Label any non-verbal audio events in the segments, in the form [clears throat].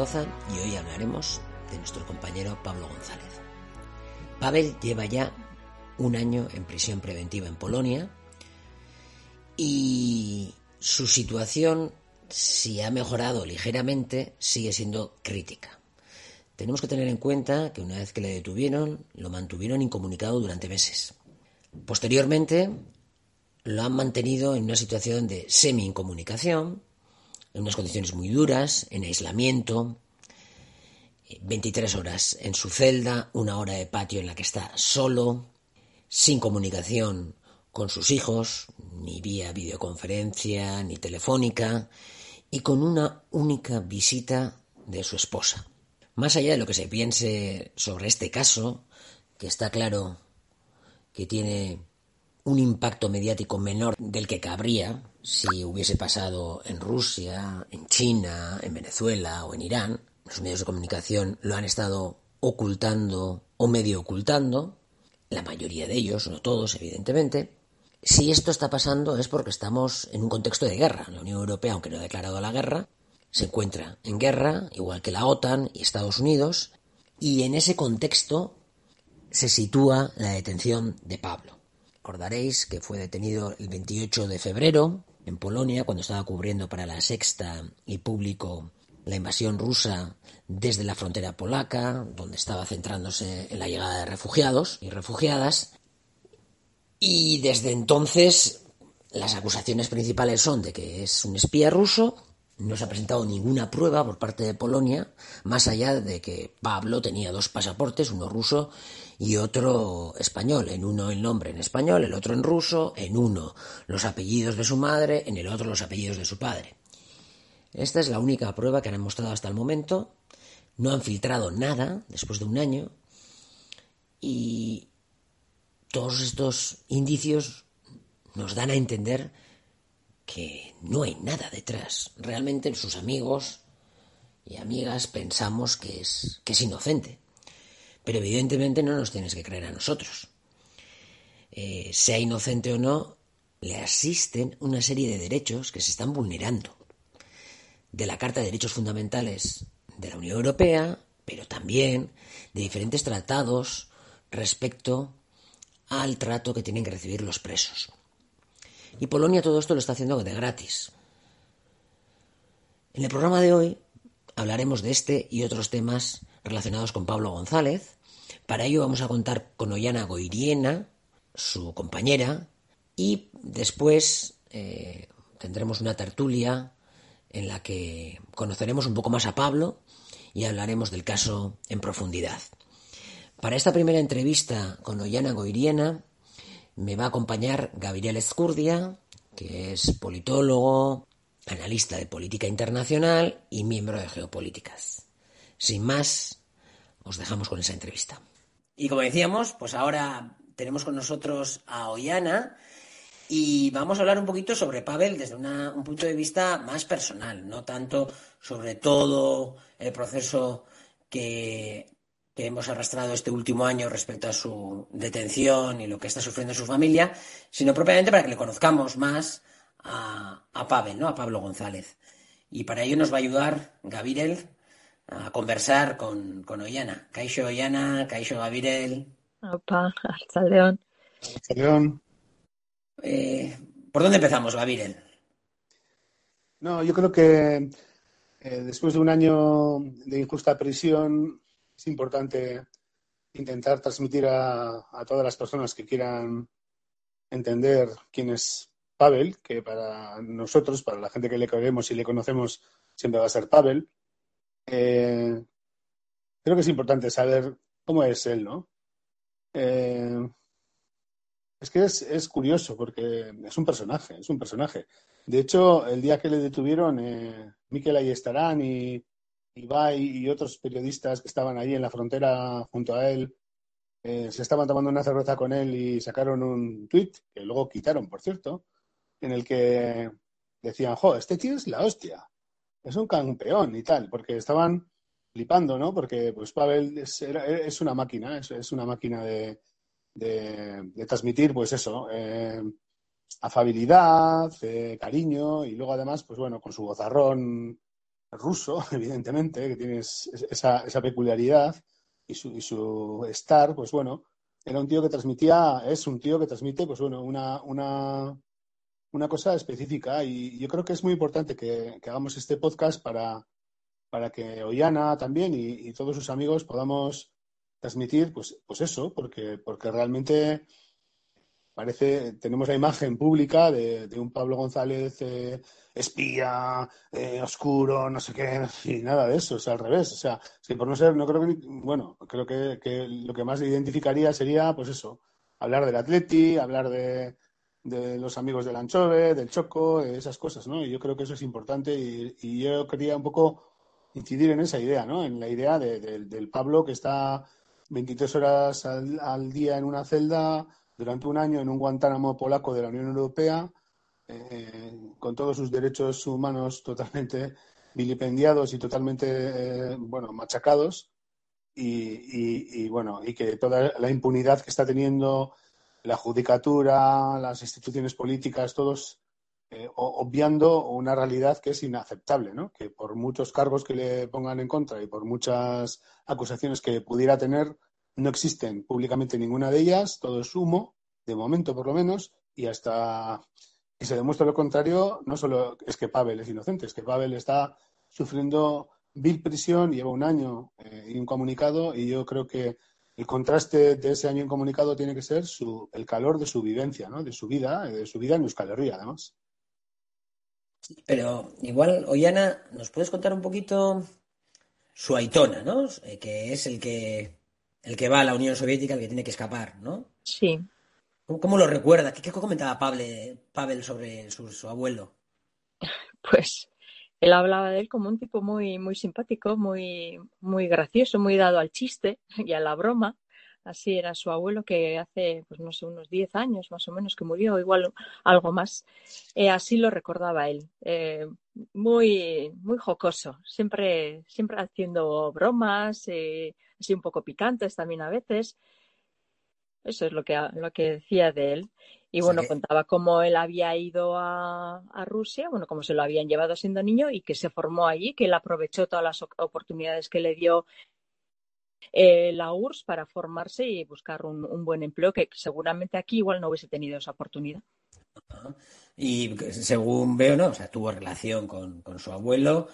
Y hoy hablaremos de nuestro compañero Pablo González. Pavel lleva ya un año en prisión preventiva en Polonia y su situación, si ha mejorado ligeramente, sigue siendo crítica. Tenemos que tener en cuenta que una vez que le detuvieron, lo mantuvieron incomunicado durante meses. Posteriormente, lo han mantenido en una situación de semi-incomunicación, en unas condiciones muy duras, en aislamiento, 23 horas en su celda, una hora de patio en la que está solo, sin comunicación con sus hijos, ni vía videoconferencia, ni telefónica, y con una única visita de su esposa. Más allá de lo que se piense sobre este caso, que está claro que tiene un impacto mediático menor del que cabría si hubiese pasado en Rusia, en China, en Venezuela o en Irán. Los medios de comunicación lo han estado ocultando o medio ocultando, la mayoría de ellos, no todos, evidentemente. Si esto está pasando es porque estamos en un contexto de guerra. La Unión Europea, aunque no ha declarado la guerra, se encuentra en guerra, igual que la OTAN y Estados Unidos, y en ese contexto se sitúa la detención de Pablo. Recordaréis que fue detenido el 28 de febrero en Polonia cuando estaba cubriendo para la Sexta y Público la invasión rusa desde la frontera polaca, donde estaba centrándose en la llegada de refugiados y refugiadas. Y desde entonces las acusaciones principales son de que es un espía ruso, no se ha presentado ninguna prueba por parte de Polonia, más allá de que Pablo tenía dos pasaportes, uno ruso y otro español, en uno el nombre en español, el otro en ruso, en uno los apellidos de su madre, en el otro los apellidos de su padre. Esta es la única prueba que han mostrado hasta el momento. No han filtrado nada después de un año y todos estos indicios nos dan a entender que no hay nada detrás. Realmente sus amigos y amigas pensamos que es, que es inocente. Pero evidentemente no nos tienes que creer a nosotros. Eh, sea inocente o no, le asisten una serie de derechos que se están vulnerando. De la Carta de Derechos Fundamentales de la Unión Europea, pero también de diferentes tratados respecto al trato que tienen que recibir los presos. Y Polonia todo esto lo está haciendo de gratis. En el programa de hoy hablaremos de este y otros temas relacionados con Pablo González. Para ello vamos a contar con Ollana Goiriena, su compañera, y después eh, tendremos una tertulia en la que conoceremos un poco más a Pablo y hablaremos del caso en profundidad. Para esta primera entrevista con Ollana Goiriena me va a acompañar Gabriel Escurdia, que es politólogo, analista de política internacional y miembro de Geopolíticas. Sin más, os dejamos con esa entrevista. Y como decíamos, pues ahora tenemos con nosotros a Ollana y vamos a hablar un poquito sobre Pavel desde un punto de vista más personal, no tanto sobre todo el proceso que hemos arrastrado este último año respecto a su detención y lo que está sufriendo su familia, sino propiamente para que le conozcamos más a, a Pavel, ¿no? A Pablo González. Y para ello nos va a ayudar Gavirel a conversar con, con Ollana. Caixo Ollana, Caixo Gavirel. Opa, hasta León. Hasta León. Eh, ¿Por dónde empezamos, Gavirel? No, yo creo que eh, después de un año de injusta prisión es importante intentar transmitir a, a, todas las personas que quieran entender quién es Pavel, que para nosotros, para la gente que le queremos y le conocemos, siempre va a ser Pavel. Eh, creo que es importante saber cómo es él, ¿no? Eh, es que es, curioso porque es un personaje, es un personaje. De hecho, el día que le detuvieron, eh, Miquel Ayestarán y Ibai y otros periodistas que estaban ahí en la frontera junto a él, eh, se estaban tomando una cerveza con él y sacaron un tuit, que luego quitaron, por cierto, en el que decían, jo, este tío es la hostia, es un campeón y tal, porque estaban flipando, ¿no? Porque pues Pavel es, una máquina, es, es una máquina de, de, de, transmitir, pues eso, eh, afabilidad, eh, cariño y luego además, pues bueno, con su gozarrón ruso, [laughs] evidentemente, que tiene esa, esa peculiaridad y su, y su, estar, pues bueno, era un tío que transmitía, es un tío que transmite, pues bueno, una, una, una cosa específica y yo creo que es muy importante que, hagamos este podcast para, para que Ollana también y, todos sus amigos podamos transmitir, pues, pues eso, porque, porque realmente parece, tenemos la imagen pública de, de un Pablo González eh, espía, eh, oscuro, no sé qué, y nada de eso, o sea, al revés. O sea, si por no ser, no creo que, bueno, creo que, que lo que más identificaría sería, pues eso, hablar del Atleti, hablar de, de los amigos del Anchove, del Choco, esas cosas, ¿no? Y yo creo que eso es importante y, yo quería un poco incidir en esa idea, ¿no? En la idea de, de, del Pablo que está 23 horas al, al, día en una celda durante un año en un Guantánamo polaco de la Unión Europea, eh, con todos sus derechos humanos totalmente vilipendiados y totalmente, eh, bueno, machacados. Y, y, bueno, y que toda la impunidad que está teniendo la judicatura, las instituciones políticas, todos eh, obviando una realidad que es inaceptable, ¿no? Que por muchos cargos que le pongan en contra y por muchas acusaciones que pudiera tener, no existen públicamente ninguna de ellas, todo es humo, de momento por lo menos, y hasta que se demuestre lo contrario, no solo es que Pavel es inocente, es que Pavel está sufriendo vil prisión, lleva un año eh, incomunicado y yo creo que el contraste de ese año incomunicado tiene que ser su, el calor de su vivencia, ¿no? de su vida, de su vida en Euskal Herria, además. Pero igual, Ollana, ¿nos puedes contar un poquito su Aitona, ¿no? Eh, que es el que, el que va a la Unión Soviética, el que tiene que escapar, ¿no? Sí. ¿Cómo, cómo lo recuerda? ¿Qué, qué comentaba Pavel, Pavel sobre su, su, abuelo? [laughs] Pues él hablaba de él como un tipo muy, muy simpático, muy, muy gracioso, muy dado al chiste [laughs] y a la broma. Así era su abuelo que hace, pues no sé, unos 10 años más o menos que murió, igual algo más. Eh, así lo recordaba él. Eh, muy, muy jocoso, siempre, siempre haciendo bromas, eh, así un poco picantes también a veces. Eso es lo que, lo que decía de él. Y bueno, contaba cómo él había ido a, a, Rusia, bueno, cómo se lo habían llevado siendo niño y que se formó allí, que él aprovechó todas las oportunidades que le dio eh, la URSS para formarse y buscar un, un, buen empleo, que seguramente aquí igual no hubiese tenido esa oportunidad. Y según veo, ¿no? O sea, tuvo relación con, con su abuelo.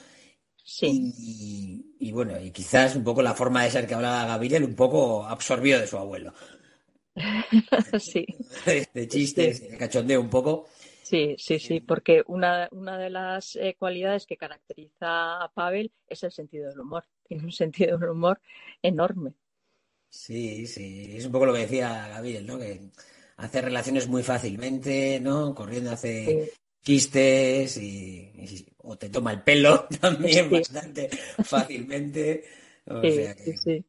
Sí. Y, y, bueno, y quizás un poco la forma de ser que hablaba Gabriel, un poco absorbió de su abuelo. [laughs] sí. De chistes, sí. de cachondeo un poco. Sí, sí, sí, porque una, una de las eh, cualidades que caracteriza a Pavel es el sentido del humor. [laughs] Tiene un sentido del humor enorme. Sí, sí, es un poco lo que decía Gabriel, ¿no? Que hace relaciones muy fácilmente, ¿no? Corriendo hace sí. chistes y, y, o te toma el pelo [laughs] también sí. bastante fácilmente. O sí, sea que... sí, sí.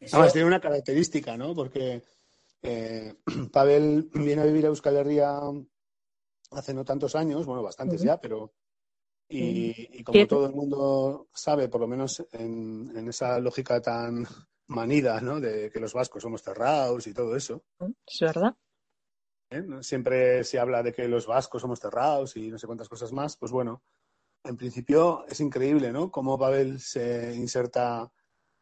Eso... Además tiene una característica, ¿no? Porque eh, [clears throat] Pavel viene a vivir a Euskal Herria hace no tantos años, bueno, bastantes uh -huh. ya, pero y, y como ¿Qué? todo el mundo sabe, por lo menos en, en, esa lógica tan [laughs] manida, ¿no? De que los vascos somos cerrados y todo eso. Es verdad. ¿eh? Siempre se habla de que los vascos somos cerrados y no sé cuántas cosas más. Pues bueno, en principio es increíble, ¿no? Cómo Pavel se inserta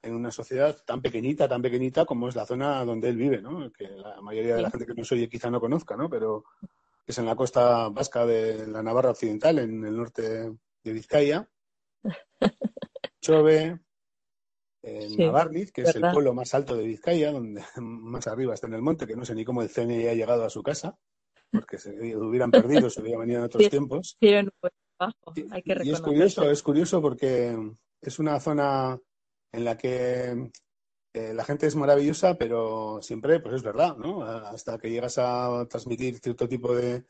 en una sociedad tan pequeñita, tan pequeñita como es la zona donde él vive, ¿no? Que la mayoría de la gente que no soy quizá no conozca, ¿no? Pero es en la costa vasca de la Navarra Occidental, en el norte de Vizcaya. [laughs] Chove, en Navarniz, que es el pueblo más alto de Vizcaya, donde [laughs] más arriba está en el monte, que no sé ni cómo el CNI ha llegado a su casa, porque se hubieran perdido, se hubieran venido en otros tiempos. y, es curioso, es curioso porque es una zona en la que eh, la gente es maravillosa, pero siempre, pues es verdad, ¿no? Hasta que llegas a transmitir cierto tipo de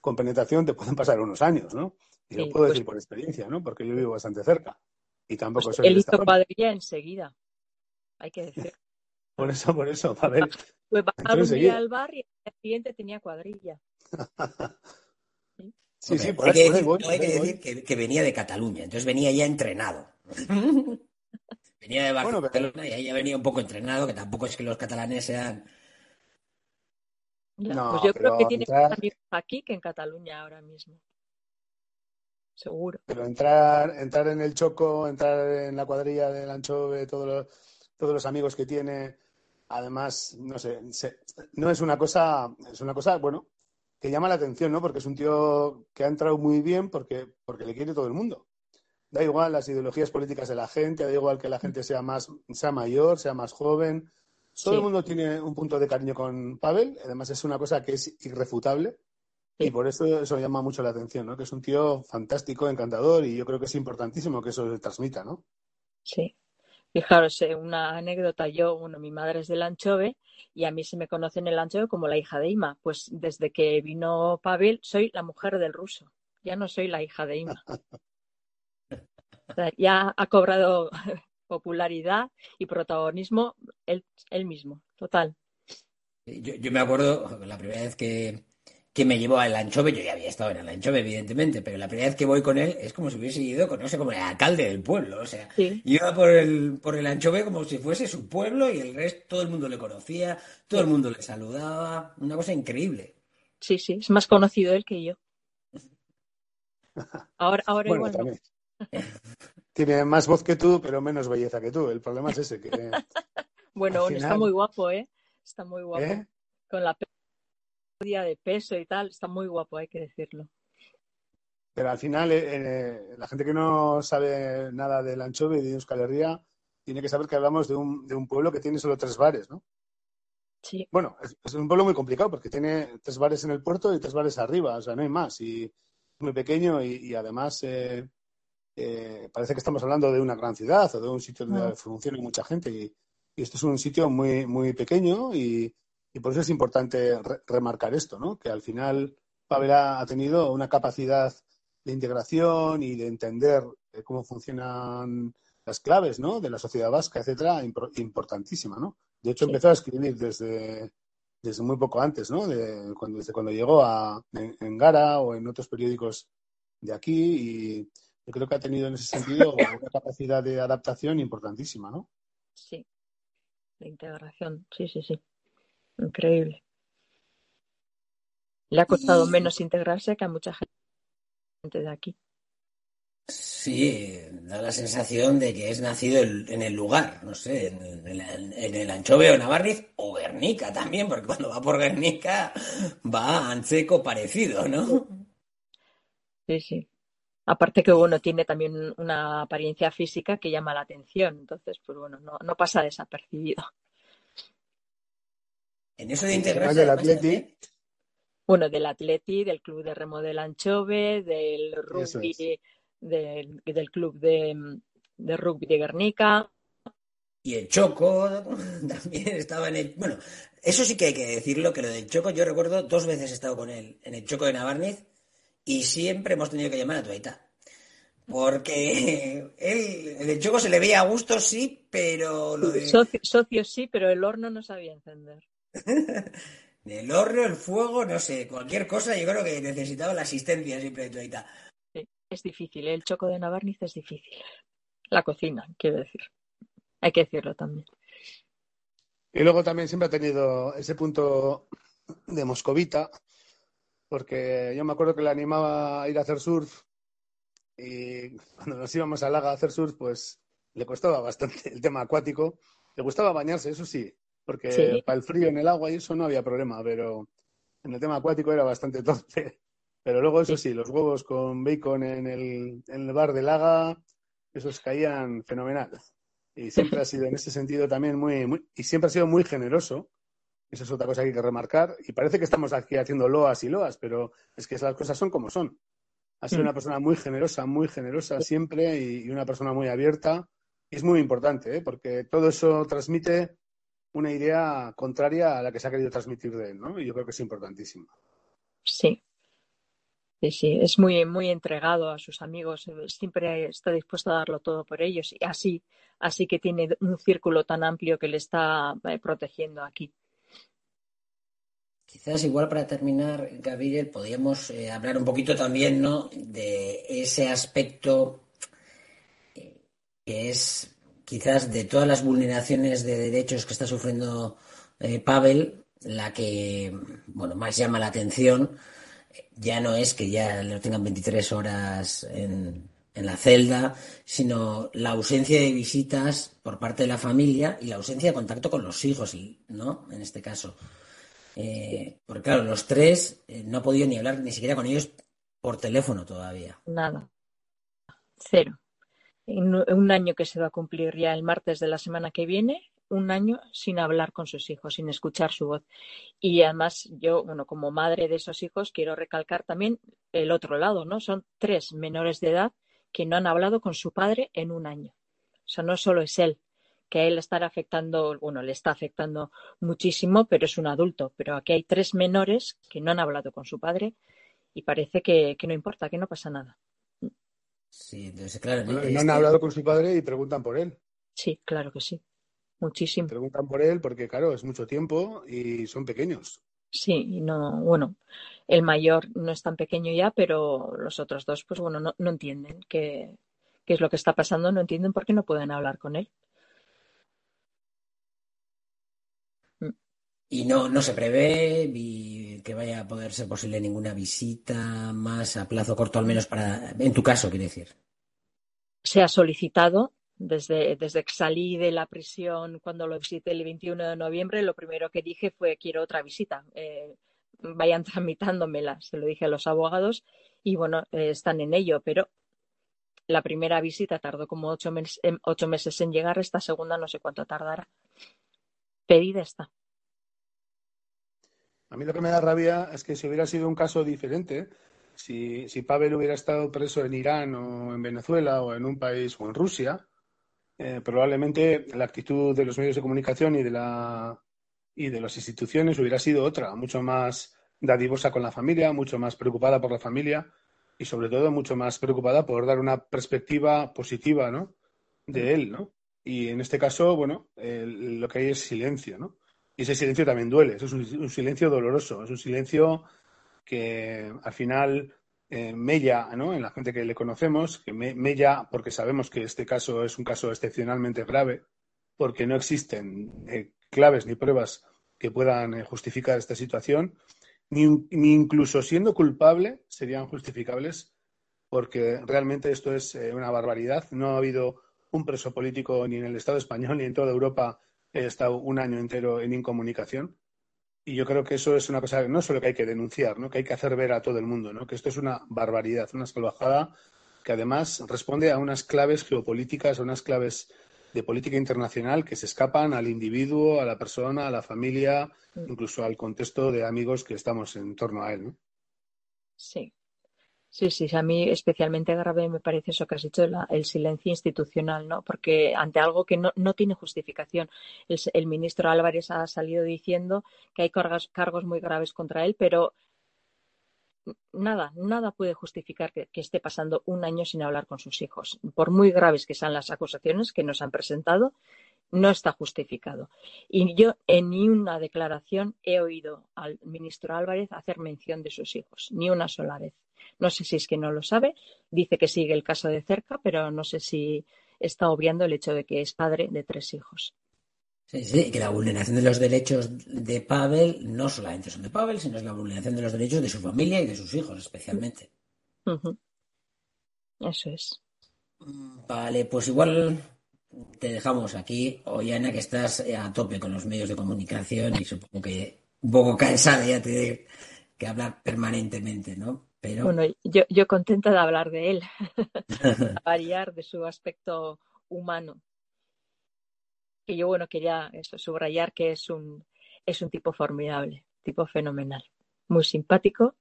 compenetración te pueden pasar unos años, ¿no? Y lo puedo pues decir por experiencia, ¿no? Porque yo vivo bastante cerca. Y tampoco pues soy Él hizo cuadrilla enseguida, hay que decir. [laughs] Por eso, por eso, Pavel. [laughs] Pues bajaba un día al bar y el siguiente tenía cuadrilla. [laughs] sí, sí, por hay, hay que decir que, venía de Cataluña, entonces venía ya entrenado. Venía de Barcelona y ahí ya venía un poco entrenado, que tampoco es que los catalanes sean... No, pues yo creo que tiene más amigos aquí que en Cataluña ahora mismo seguro. Pero entrar, entrar en el Choco, entrar en la cuadrilla del Anchove, todos los, todos los amigos que tiene, además, no sé, no es una cosa, es una cosa, bueno, que llama la atención, ¿no? Porque es un tío que ha entrado muy bien porque, porque le quiere todo el mundo. Da igual las ideologías políticas de la gente, da igual que la gente sea más, sea mayor, sea más joven. Todo el mundo tiene un punto de cariño con Pavel, además es una cosa que es irrefutable. Y por eso eso llama mucho la atención, ¿no? Que es un tío fantástico, encantador y yo creo que es importantísimo que eso se transmita, ¿no? Sí. Fijaros, eh, una anécdota, yo, bueno, mi madre es del Anchove y a mí se me conoce en el Anchove como la hija de Ima. Pues desde que vino Pavel soy la mujer del ruso, ya no soy la hija de Ima. [laughs] ya ha cobrado [laughs] popularidad y protagonismo él, mismo, total. Yo, yo me acuerdo la primera vez que, que me llevó al Anchove, yo ya había estado en el Anchove, evidentemente, pero la primera vez que voy con él es como si hubiese ido con, no sé, como el alcalde del pueblo, o sea, iba por el, por el Anchove como si fuese su pueblo y el resto, todo el mundo le conocía, todo el mundo le saludaba, una cosa increíble. Sí, sí, es más conocido él que yo. [laughs] Ahora, ahora igual Tiene más voz que tú, pero menos belleza que tú. El problema es ese. Que, [laughs] bueno, está muy guapo, ¿eh? Está muy guapo. ¿Eh? Con la de peso y tal, está muy guapo, hay que decirlo. Pero al final, eh, eh, la gente que no sabe nada del anchove y de Euskal Herria tiene que saber que hablamos de un, de un pueblo que tiene solo tres bares, ¿no? Sí. Bueno, es, un pueblo muy complicado porque tiene tres bares en el puerto y tres bares arriba, o sea, no hay más. Y es muy pequeño y, además eh, parece que estamos hablando de una gran ciudad o de un sitio donde funciona mucha gente. Y, y, esto es un sitio muy, muy pequeño y, y por eso es importante remarcar esto, ¿no? Que al final Pavel ha tenido una capacidad de integración y de entender eh, cómo funcionan las claves, ¿no? De la sociedad vasca, etcétera, importantísima, ¿no? De hecho, empezó a escribir desde, desde muy poco antes, ¿no? De cuando, desde cuando llegó a, en, Gara o en otros periódicos de aquí y yo creo que ha tenido en ese sentido una capacidad de adaptación importantísima, ¿no? Sí, de integración, sí, sí, sí. Increíble. Le ha costado menos integrarse que a mucha gente de aquí. Sí, da la sensación de que es nacido en el lugar, no sé, en, el Anchove o Navarriz o Guernica también, porque cuando va por Guernica va a Anseco parecido, ¿no? Sí, sí. Aparte que, bueno, tiene también una apariencia física que llama la atención, entonces, pues bueno, no, no pasa desapercibido. En eso de integración. del Atleti. Bueno, del Atleti, del Club de Remo del Anchove, del rugby, del, Club de, Rugby de Guernica. Y el Choco [laughs] también estaba en el. Bueno, eso sí que hay que decirlo, que lo del Choco, yo recuerdo dos veces he estado con él en el Choco de Navarniz y siempre hemos tenido que llamar a Tuaita. Porque [laughs] él, el Choco se le veía a gusto, sí, pero lo de... socio sí, pero el horno no sabía encender. [laughs] el horno, el fuego, no sé, cualquier cosa, yo creo que necesitaba la asistencia siempre de Toita. es difícil, el choco de Navarniz es difícil. La cocina, quiero decir. Hay que decirlo también. Y luego también siempre ha tenido ese punto de moscovita, porque yo me acuerdo que le animaba a ir a hacer surf y cuando nos íbamos a Laga a hacer surf, pues le costaba bastante el tema acuático. Le gustaba bañarse, eso sí, porque para el frío en el agua y eso no había problema, pero en el tema acuático era bastante [laughs] torpe. Pero luego, eso sí, los huevos con bacon en el, en el bar de Laga, esos caían fenomenal. Y siempre ha sido en ese sentido también muy, muy, y siempre ha sido muy generoso. Esa es otra cosa que hay que remarcar. Y parece que estamos aquí haciendo loas y loas, pero es que esas cosas son como son. Ha sido mm. una persona muy generosa, muy generosa siempre y, una persona muy abierta. Y es muy importante, ¿eh? porque todo eso transmite una idea contraria a la que se ha querido transmitir de él, ¿no? Y yo creo que es importantísimo. Sí. Sí, sí, es muy, muy entregado a sus amigos, siempre está dispuesto a darlo todo por ellos y así, así que tiene un círculo tan amplio que le está eh, protegiendo aquí. Quizás igual para terminar, Gabriel, podríamos eh, hablar un poquito también, ¿no? De ese aspecto eh, que es quizás de todas las vulneraciones de derechos que está sufriendo eh, Pavel, la que, bueno, más llama la atención ya no es que ya lo tengan 23 horas en, en la celda, sino la ausencia de visitas por parte de la familia y la ausencia de contacto con los hijos, ¿no? En este caso. Eh, porque claro, los tres eh, no ha podido ni hablar ni siquiera con ellos por teléfono todavía. Nada. Cero. Un año que se va a cumplir ya el martes de la semana que viene, un año sin hablar con sus hijos, sin escuchar su voz. Y además yo, bueno, como madre de esos hijos, quiero recalcar también el otro lado, ¿no? Son tres menores de edad que no han hablado con su padre en un año. O sea, no solo es él, que a él estará afectando, bueno, le está afectando muchísimo, pero es un adulto. Pero aquí hay tres menores que no han hablado con su padre y parece que, no importa, que no pasa nada. Sí, entonces, claro. no han hablado con su padre y preguntan por él. Sí, claro que sí. Muchísimo. Preguntan por él porque, claro, es mucho tiempo y son pequeños. Sí, no, bueno, el mayor no es tan pequeño ya, pero los otros dos, pues bueno, no, no entienden qué, qué es lo que está pasando, no entienden por qué no pueden hablar con él. Y no, no se prevé que vaya a poder ser posible ninguna visita más a plazo corto, al menos para, en tu caso, quiere decir. Se ha solicitado desde, desde que salí de la prisión cuando lo visité el 21 de noviembre, lo primero que dije fue quiero otra visita. Eh, vayan [laughs] tramitándomela, se lo dije a los abogados y bueno, eh, están en ello, pero la primera visita tardó como ocho, em, ocho meses en llegar, esta segunda no sé cuánto tardará. Pedida está. A mí lo que me da rabia es que si hubiera sido un caso diferente, si, si Pavel hubiera estado preso en Irán o en Venezuela o en un país o en Rusia, eh, probablemente la actitud de los medios de comunicación y de, la, y de las instituciones hubiera sido otra, mucho más dadivosa con la familia, mucho más preocupada por la familia y sobre todo mucho más preocupada por dar una perspectiva positiva ¿no? de él. ¿no? Y en este caso, bueno, lo que hay es silencio, ¿no? Y ese silencio también duele, es un, silencio doloroso, es un silencio que al final eh, mella ¿no? en la gente que le conocemos, que mella porque sabemos que este caso es un caso excepcionalmente grave, porque no existen eh, claves ni pruebas que puedan eh, justificar esta situación, ni, ni, incluso siendo culpable serían justificables, porque realmente esto es una barbaridad. No ha habido un preso político ni en el Estado español ni en toda Europa he estado un año entero en incomunicación. Y yo creo que eso es una cosa no solo que hay que denunciar, ¿no? que hay que hacer ver a todo el mundo, ¿no? que esto es una barbaridad, una salvajada que además responde a unas claves geopolíticas, a unas claves de política internacional que se escapan al individuo, a la persona, a la familia, mm. incluso al contexto de amigos que estamos en torno a él. ¿no? Sí, Sí, sí, a mí especialmente grave me parece eso que has dicho, el silencio institucional, ¿no? Porque ante algo que no, no tiene justificación. El, ministro Álvarez ha salido diciendo que hay cargos, cargos muy graves contra él, pero nada, nada puede justificar que, que, esté pasando un año sin hablar con sus hijos. Por muy graves que sean las acusaciones que nos han presentado, no está justificado. Y yo en ni una declaración he oído al ministro Álvarez hacer mención de sus hijos, ni una sola vez. No sé si es que no lo sabe, dice que sigue el caso de cerca, pero no sé si está obviando el hecho de que es padre de tres hijos. Sí, sí, que la vulneración de los derechos de Pavel no solamente son de Pavel, sino es la vulneración de los derechos de su familia y de sus hijos, especialmente. Eso es. Vale, pues igual te dejamos aquí, Oyana, que estás a tope con los medios de comunicación y supongo que un poco cansada ya te que hablar permanentemente, ¿no? Bueno, yo, yo contenta de hablar de él, [laughs] variar de su aspecto humano. Que yo, bueno, quería subrayar que es un, es un tipo formidable, tipo fenomenal, muy simpático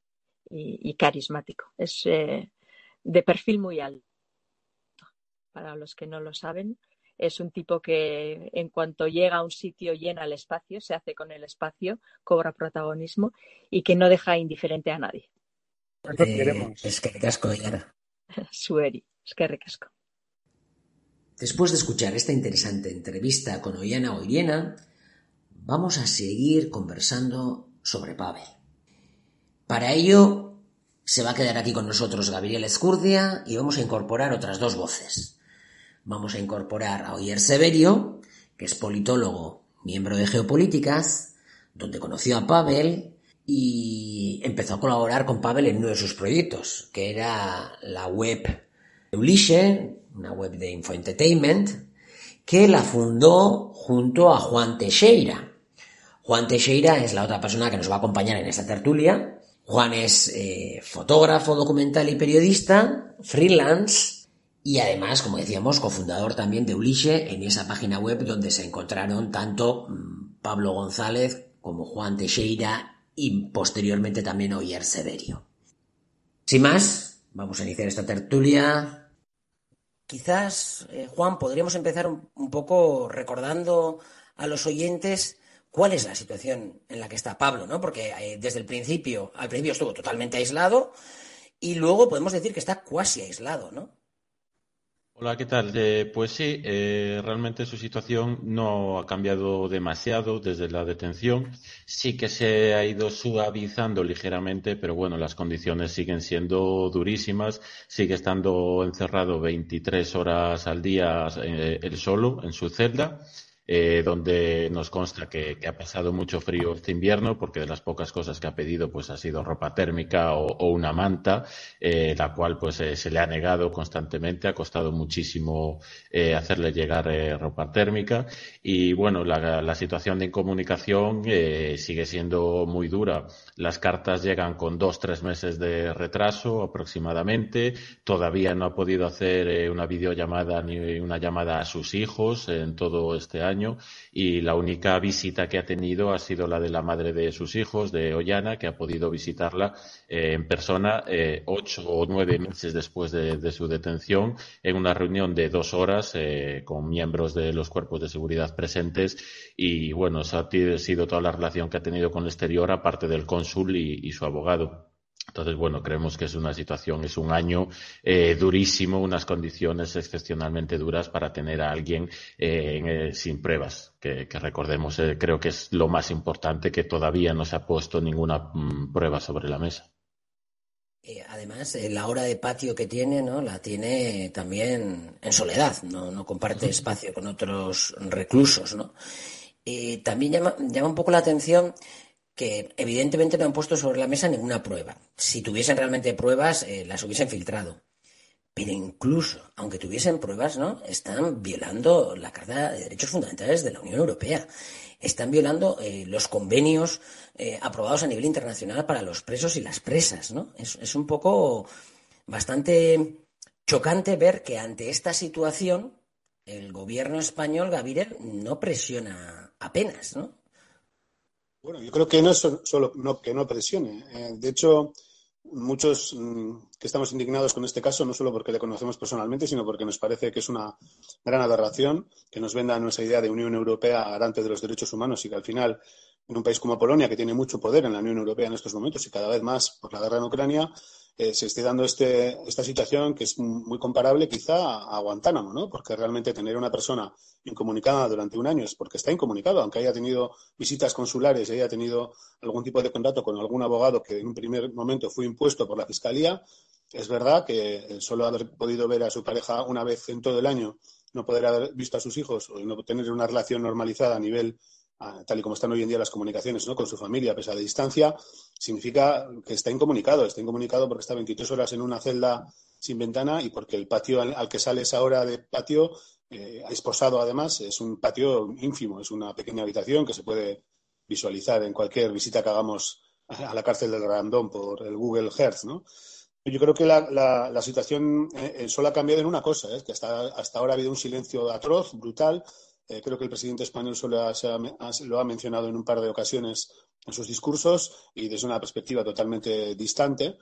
y, carismático. Es eh, de perfil muy alto. Para los que no lo saben, es un tipo que en cuanto llega a un sitio llena el espacio, se hace con el espacio, cobra protagonismo y que no deja indiferente a nadie. Eh, es que recasco, Yara. [laughs] Sueri, es que recasco. Después de escuchar esta interesante entrevista con Oyana Oiriena, vamos a seguir conversando sobre Pavel. Para ello, se va a quedar aquí con nosotros Gabriel Escurdia y vamos a incorporar otras dos voces vamos a incorporar a Oyer Severio, que es politólogo, miembro de Geopolíticas, donde conoció a Pavel y empezó a colaborar con Pavel en uno de sus proyectos, que era la web Ulixe, una web de infoentertainment, que la fundó junto a Juan Teixeira. Juan Teixeira es la otra persona que nos va a acompañar en esta tertulia. Juan es eh, fotógrafo, documental y periodista, freelance, y además, como decíamos, cofundador también de Ulixe en esa página web donde se encontraron tanto mm, Pablo González como Juan Teixeira y posteriormente también Oyer Severio. Sin más, vamos a iniciar esta tertulia. Quizás, eh, Juan, podríamos empezar un, poco recordando a los oyentes cuál es la situación en la que está Pablo, ¿no? Porque eh, desde el principio, al principio estuvo totalmente aislado y luego podemos decir que está cuasi aislado, ¿no? Hola, ¿qué tal? Eh, pues sí, eh, realmente su situación no ha cambiado demasiado desde la detención. Sí que se ha ido suavizando ligeramente, pero bueno, las condiciones siguen siendo durísimas. Sigue estando encerrado 23 horas al día eh, él solo en su celda. Eh, donde nos consta que, ha pasado mucho frío este invierno, porque de las pocas cosas que ha pedido pues ha sido ropa térmica o, una manta, eh, la cual pues eh, se le ha negado constantemente, ha costado muchísimo hacerle llegar ropa térmica y bueno, la situación de incomunicación sigue siendo muy dura. Las cartas llegan con dos, tres meses de retraso aproximadamente, todavía no ha podido hacer una videollamada ni una llamada a sus hijos en todo este año y la única visita que ha tenido ha sido la de la madre de sus hijos, de Ollana, que ha podido visitarla eh, en persona eh, ocho o nueve meses después de, su detención en una reunión de dos horas eh, con miembros de los cuerpos de seguridad presentes y bueno, esa ha sido toda la relación que ha tenido con el exterior aparte del cónsul y su abogado. Entonces, bueno, creemos que es una situación, es un año eh, durísimo, unas condiciones excepcionalmente duras para tener a alguien eh, eh, sin pruebas, que, recordemos, creo que es lo más importante, que todavía no se ha puesto ninguna mm, prueba sobre la mesa. además, la hora de patio que tiene, ¿no? La tiene también en soledad, no, no comparte espacio con otros reclusos, ¿no? también llama, llama un poco la atención que evidentemente no han puesto sobre la mesa ninguna prueba. Si tuviesen realmente pruebas, eh, las hubiesen filtrado. Pero incluso, aunque tuviesen pruebas, ¿no? Están violando la Carta de Derechos Fundamentales de la Unión Europea. Están violando eh, los convenios eh, aprobados a nivel internacional para los presos y las presas, ¿no? Es, es un poco bastante chocante ver que ante esta situación el gobierno español, Gaviria, no presiona apenas, ¿no? Bueno, yo creo que no es solo que no presione. Eh, de hecho, muchos mm, que estamos indignados con este caso, no solo porque le conocemos personalmente, sino porque nos parece que es una gran aberración que nos venda nuestra idea de Unión Europea garante de los derechos humanos y que al final, en un país como Polonia, que tiene mucho poder en la Unión Europea en estos momentos y cada vez más por la guerra en Ucrania, eh, se esté dando este, esta situación que es muy comparable quizá a Guantánamo, ¿no? Porque realmente tener una persona incomunicada durante un año es porque está incomunicado, aunque haya tenido visitas consulares y haya tenido algún tipo de contacto con algún abogado que en un primer momento fue impuesto por la Fiscalía, Es verdad que solo haber podido ver a su pareja una vez en todo el año, no poder haber visto a sus hijos o no tener una relación normalizada a nivel tal y como están hoy en día las comunicaciones ¿no? con su familia, a pesar de distancia, significa que está incomunicado. Está incomunicado porque está 23 horas en una celda sin ventana y porque el patio al, que sale esa hora de patio, eh, esposado además, es un patio ínfimo, es una pequeña habitación que se puede visualizar en cualquier visita que hagamos a la cárcel del Randón por el Google Earth, ¿no? Yo creo que la, situación eh, eh, solo ha cambiado en una cosa, ¿eh? que hasta, hasta ahora ha habido un silencio atroz, brutal. Creo que el presidente español solo lo ha mencionado en un par de ocasiones en sus discursos y desde una perspectiva totalmente distante.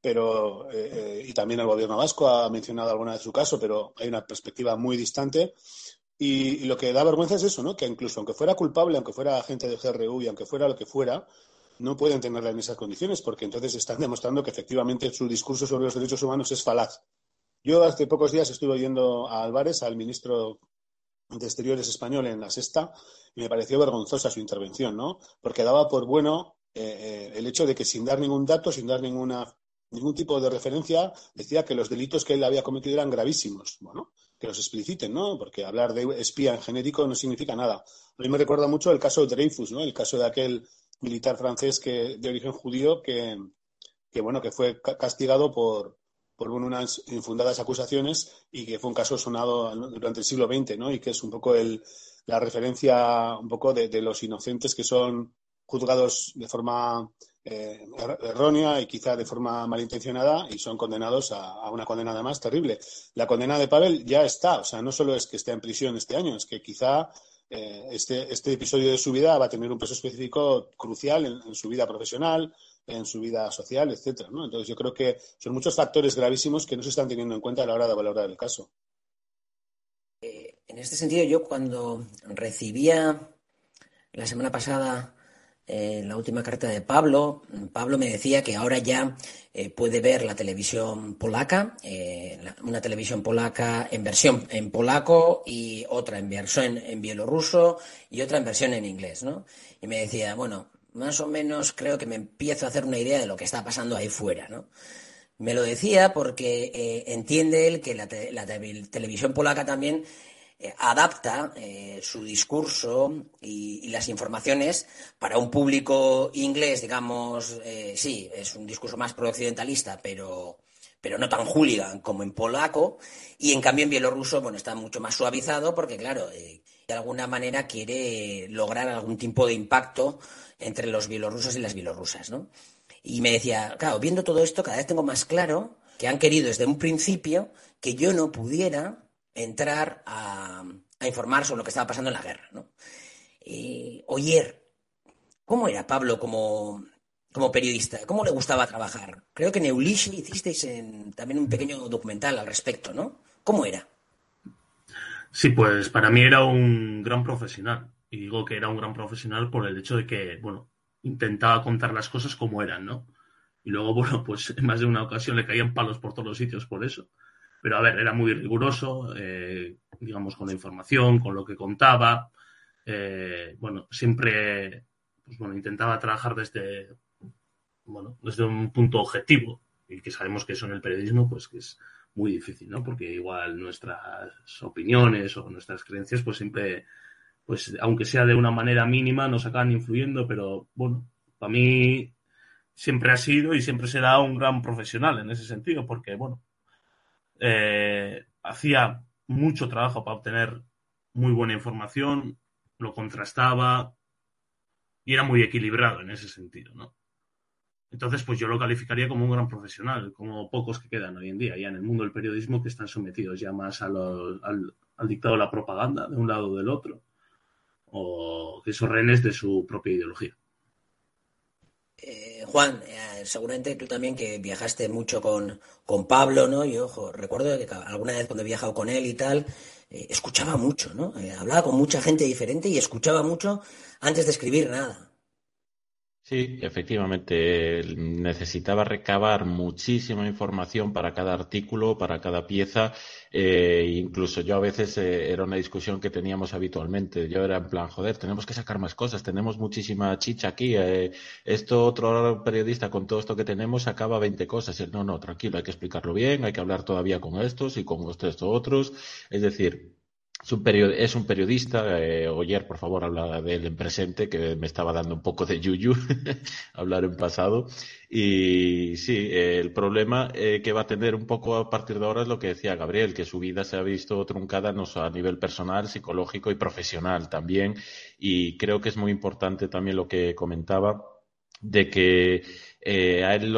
Pero, y también el gobierno vasco ha mencionado alguna vez su caso, pero hay una perspectiva muy distante. Y, y, lo que da vergüenza es eso, ¿no? Que incluso aunque fuera culpable, aunque fuera agente de GRU y aunque fuera lo que fuera, no pueden tenerla en esas condiciones porque entonces están demostrando que efectivamente su discurso sobre los derechos humanos es falaz. Yo hace pocos días estuve oyendo a Álvarez, al ministro de Exteriores español en la sexta, y me pareció vergonzosa su intervención, ¿no? Porque daba por bueno eh, eh, el hecho de que sin dar ningún dato, sin dar ninguna, ningún tipo de referencia, decía que los delitos que él había cometido eran gravísimos. Bueno, que los expliciten, ¿no? Porque hablar de espía en genérico no significa nada. A mí me recuerda mucho el caso de Dreyfus, ¿no? El caso de aquel militar francés que, de origen judío que, bueno, que fue castigado por, por unas infundadas acusaciones y que fue un caso sonado durante el siglo XX, ¿no? Y que es un poco el, la referencia un poco de, los inocentes que son juzgados de forma eh, er, errónea y quizá de forma malintencionada y son condenados a, una condena además terrible. La condena de Pavel ya está, o sea, no solo es que esté en prisión este año, es que quizá eh, este, este, episodio de su vida va a tener un peso específico crucial en, su vida profesional, en su vida social, etcétera. Entonces yo creo que son muchos factores gravísimos que no se están teniendo en cuenta a la hora de valorar el caso. Eh, en este sentido, yo cuando recibía la semana pasada en la última carta de Pablo, Pablo me decía que ahora ya eh, puede ver la televisión polaca, eh, una televisión polaca en versión en polaco y otra en versión en bielorruso y otra en versión en inglés, ¿no? Y me decía, bueno, más o menos creo que me empiezo a hacer una idea de lo que está pasando ahí fuera, ¿no? Me lo decía porque eh, entiende él que la, la televisión polaca también eh, adapta eh, su discurso y, las informaciones para un público inglés, digamos, eh, sí, es un discurso más pro-occidentalista, pero, pero no tan hooligan como en polaco, y en cambio en bielorruso, bueno, está mucho más suavizado porque, claro, de alguna manera quiere lograr algún tipo de impacto entre los bielorrusos y las bielorrusas, ¿no? Y me decía, claro, viendo todo esto, cada vez tengo más claro que han querido desde un principio que yo no pudiera entrar a, informar sobre lo que estaba pasando en la guerra. ¿no? Oyer, ¿cómo era Pablo como, como periodista? ¿Cómo le gustaba trabajar? Creo que en Eulishi hicisteis también un pequeño documental al respecto, ¿no? ¿Cómo era? Sí, pues para mí era un gran profesional. Y digo que era un gran profesional por el hecho de que, bueno, intentaba contar las cosas como eran, ¿no? Y luego, [laughs] bueno, pues en más de una ocasión le caían palos por todos los sitios por eso. Pero a ver, era muy riguroso, eh, digamos, con la información, con lo que contaba. Eh, bueno, siempre pues bueno, intentaba trabajar desde, bueno, desde un punto objetivo, y que sabemos que eso en el periodismo, pues que es muy difícil, ¿no? Porque igual nuestras opiniones o nuestras creencias, pues siempre, pues aunque sea de una manera mínima, nos acaban influyendo, pero bueno, para mí siempre ha sido y siempre será un gran profesional en ese sentido, porque bueno, eh, hacía mucho trabajo para obtener muy buena información, lo contrastaba y era muy equilibrado en ese sentido, ¿no? Entonces, pues yo lo calificaría como un gran profesional, como pocos que quedan hoy en día, ya en el mundo del periodismo, que están sometidos ya más al, al dictado de la propaganda, de un lado o del otro, o que son rehenes de su propia ideología. Eh, Juan, eh, seguramente tú también que viajaste mucho con, con Pablo, ¿no? Yo recuerdo que alguna vez cuando he viajado con él y tal, eh, escuchaba mucho, ¿no? hablaba con mucha gente diferente y escuchaba mucho antes de escribir nada. Sí, efectivamente. Necesitaba recabar muchísima información para cada artículo, para cada pieza. Eh, incluso yo a veces eh, era una discusión que teníamos habitualmente. Yo era en plan, joder, tenemos que sacar más cosas, tenemos muchísima chicha aquí. Eh, esto otro periodista con todo esto que tenemos acaba 20 cosas. No, no, tranquilo, hay que explicarlo bien, hay que hablar todavía con estos y con estos otros. Es decir, es un, es un periodista, eh, Oyer, por favor, habla de él en presente, que me estaba dando un poco de yuyu [laughs] hablar en pasado. Y sí, el problema eh, que va a tener un poco a partir de ahora es lo que decía Gabriel, que su vida se ha visto truncada no a nivel personal, psicológico y profesional también. Y creo que es muy importante también lo que comentaba de que eh, a él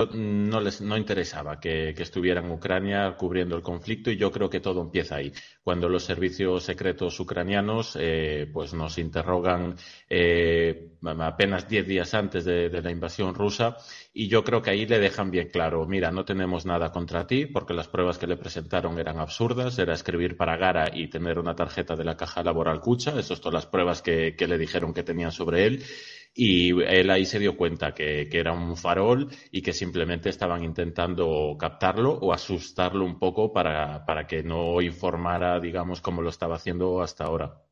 no les no interesaba que, estuviera en Ucrania cubriendo el conflicto y yo creo que todo empieza ahí. Cuando los servicios secretos ucranianos eh, pues nos interrogan eh, apenas diez días antes de, la invasión rusa y yo creo que ahí le dejan bien claro, mira, no tenemos nada contra ti porque las pruebas que le presentaron eran absurdas, era escribir para Gara y tener una tarjeta de la caja laboral Cucha, esas son las pruebas que, que le dijeron que tenían sobre él y él ahí se dio cuenta que, que, era un farol y que simplemente estaban intentando captarlo o asustarlo un poco para, para que no informara, digamos, como lo estaba haciendo hasta ahora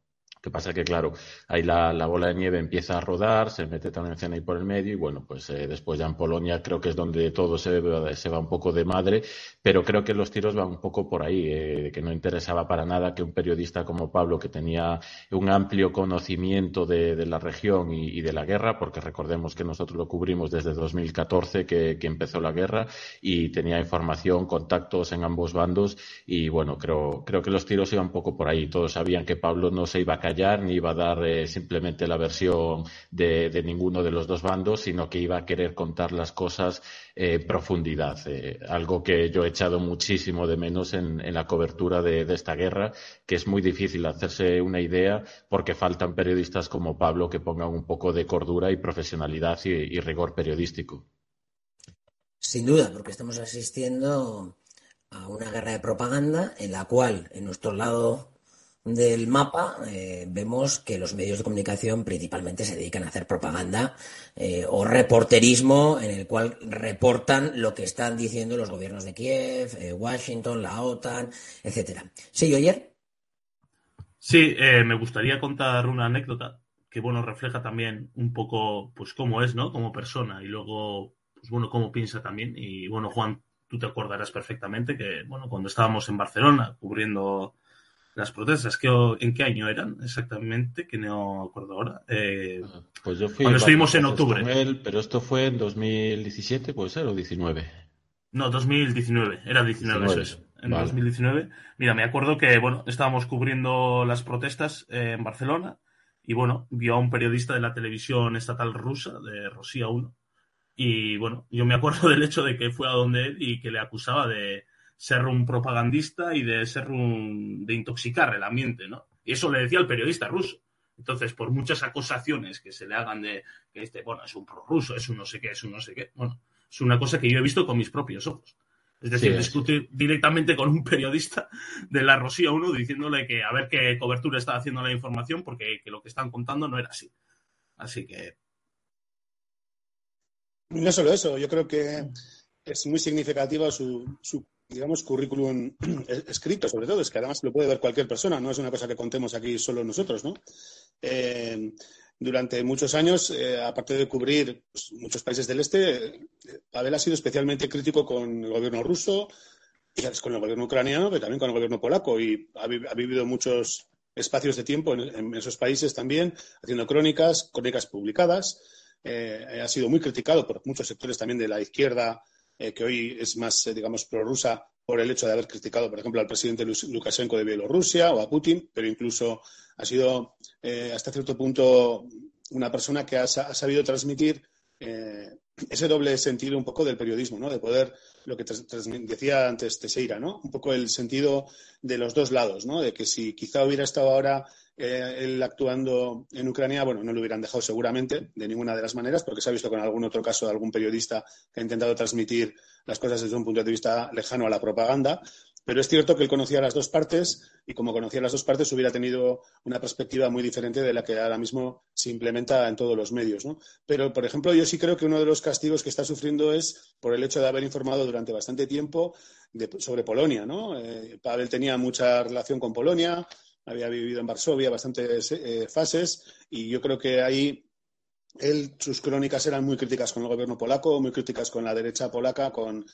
que pasa que, claro, ahí la, bola de nieve empieza a rodar, se mete también ahí por el medio y, bueno, pues eh, después ya en Polonia creo que es donde todo se, se va un poco de madre, pero creo que los tiros van un poco por ahí, eh, que no interesaba para nada que un periodista como Pablo, que tenía un amplio conocimiento de, la región y, de la guerra, porque recordemos que nosotros lo cubrimos desde 2014 que, que empezó la guerra y tenía información, contactos en ambos bandos y, bueno, creo, creo que los tiros iban un poco por ahí. Todos sabían que Pablo no se iba a caer ni iba a dar eh, simplemente la versión de, ninguno de los dos bandos, sino que iba a querer contar las cosas en profundidad. Eh, algo que yo he echado muchísimo de menos en, la cobertura de, esta guerra, que es muy difícil hacerse una idea porque faltan periodistas como Pablo que pongan un poco de cordura y profesionalidad y rigor periodístico. Sin duda, porque estamos asistiendo a una guerra de propaganda en la cual en nuestro lado del mapa eh, vemos que los medios de comunicación principalmente se dedican a hacer propaganda eh, o reporterismo en el cual reportan lo que están diciendo los gobiernos de Kiev, eh, Washington, la OTAN, etcétera. ¿Sí, ayer? Sí, me gustaría contar una anécdota que bueno refleja también un poco pues cómo es, ¿no? Como persona y luego pues bueno cómo piensa también y bueno Juan tú te acordarás perfectamente que bueno cuando estábamos en Barcelona cubriendo las protestas. ¿En qué año eran exactamente? Que no acuerdo ahora. Eh, pues yo fui cuando estuvimos en octubre. pero esto fue en 2017, puede ser, o 19. No, 2019, era 19, eso es. En 2019. Mira, me acuerdo que, bueno, estábamos cubriendo las protestas eh, en Barcelona y, bueno, vio a un periodista de la televisión estatal rusa, de Rosía 1, y, bueno, yo me acuerdo [laughs] del hecho de que fue a donde él y que le acusaba de, ser un propagandista y de ser un, de intoxicar el ambiente, ¿no? Y eso le decía el periodista ruso. Entonces, por muchas acusaciones que se le hagan de que este, bueno, es un prorruso, es un no sé qué, es un no sé qué, bueno, es una cosa que yo he visto con mis propios ojos. Es decir, discutir directamente con un periodista de la Rosía 1 diciéndole que a ver qué cobertura está haciendo la información porque lo que están contando no era así. Así que. No solo eso, yo creo que es muy significativa su digamos, currículum [clears throat] escrito, sobre todo, es que además lo puede ver cualquier persona, no es una cosa que contemos aquí solo nosotros, ¿no? Eh, durante muchos años, eh, aparte de cubrir pues, muchos países del este, eh, Pavel ha sido especialmente crítico con el gobierno ruso y con el gobierno ucraniano, pero también con el gobierno polaco y ha, vivido muchos espacios de tiempo en, esos países también, haciendo crónicas, crónicas publicadas. ha sido muy criticado por muchos sectores también de la izquierda eh, que hoy es más, eh, digamos, prorrusa por el hecho de haber criticado, por ejemplo, al presidente Lukashenko de Bielorrusia o a Putin, pero incluso ha sido eh, hasta cierto punto una persona que ha, sabido transmitir ese doble sentido un poco del periodismo, ¿no? De poder, lo que decía antes Teseira, ¿no? Un poco el sentido de los dos lados, ¿no? De que si quizá hubiera estado ahora eh, él actuando en Ucrania, bueno, no lo hubieran dejado seguramente de ninguna de las maneras, porque se ha visto con algún otro caso de algún periodista que ha intentado transmitir las cosas desde un punto de vista lejano a la propaganda. Pero es cierto que él conocía las dos partes y como conocía las dos partes hubiera tenido una perspectiva muy diferente de la que ahora mismo se implementa en todos los medios. ¿no? Pero, por ejemplo, yo sí creo que uno de los castigos que está sufriendo es por el hecho de haber informado durante bastante tiempo sobre Polonia. ¿no? Eh, Pavel tenía mucha relación con Polonia, había vivido en Varsovia bastantes eh, fases y yo creo que ahí él, sus crónicas eran muy críticas con el gobierno polaco, muy críticas con la derecha polaca, con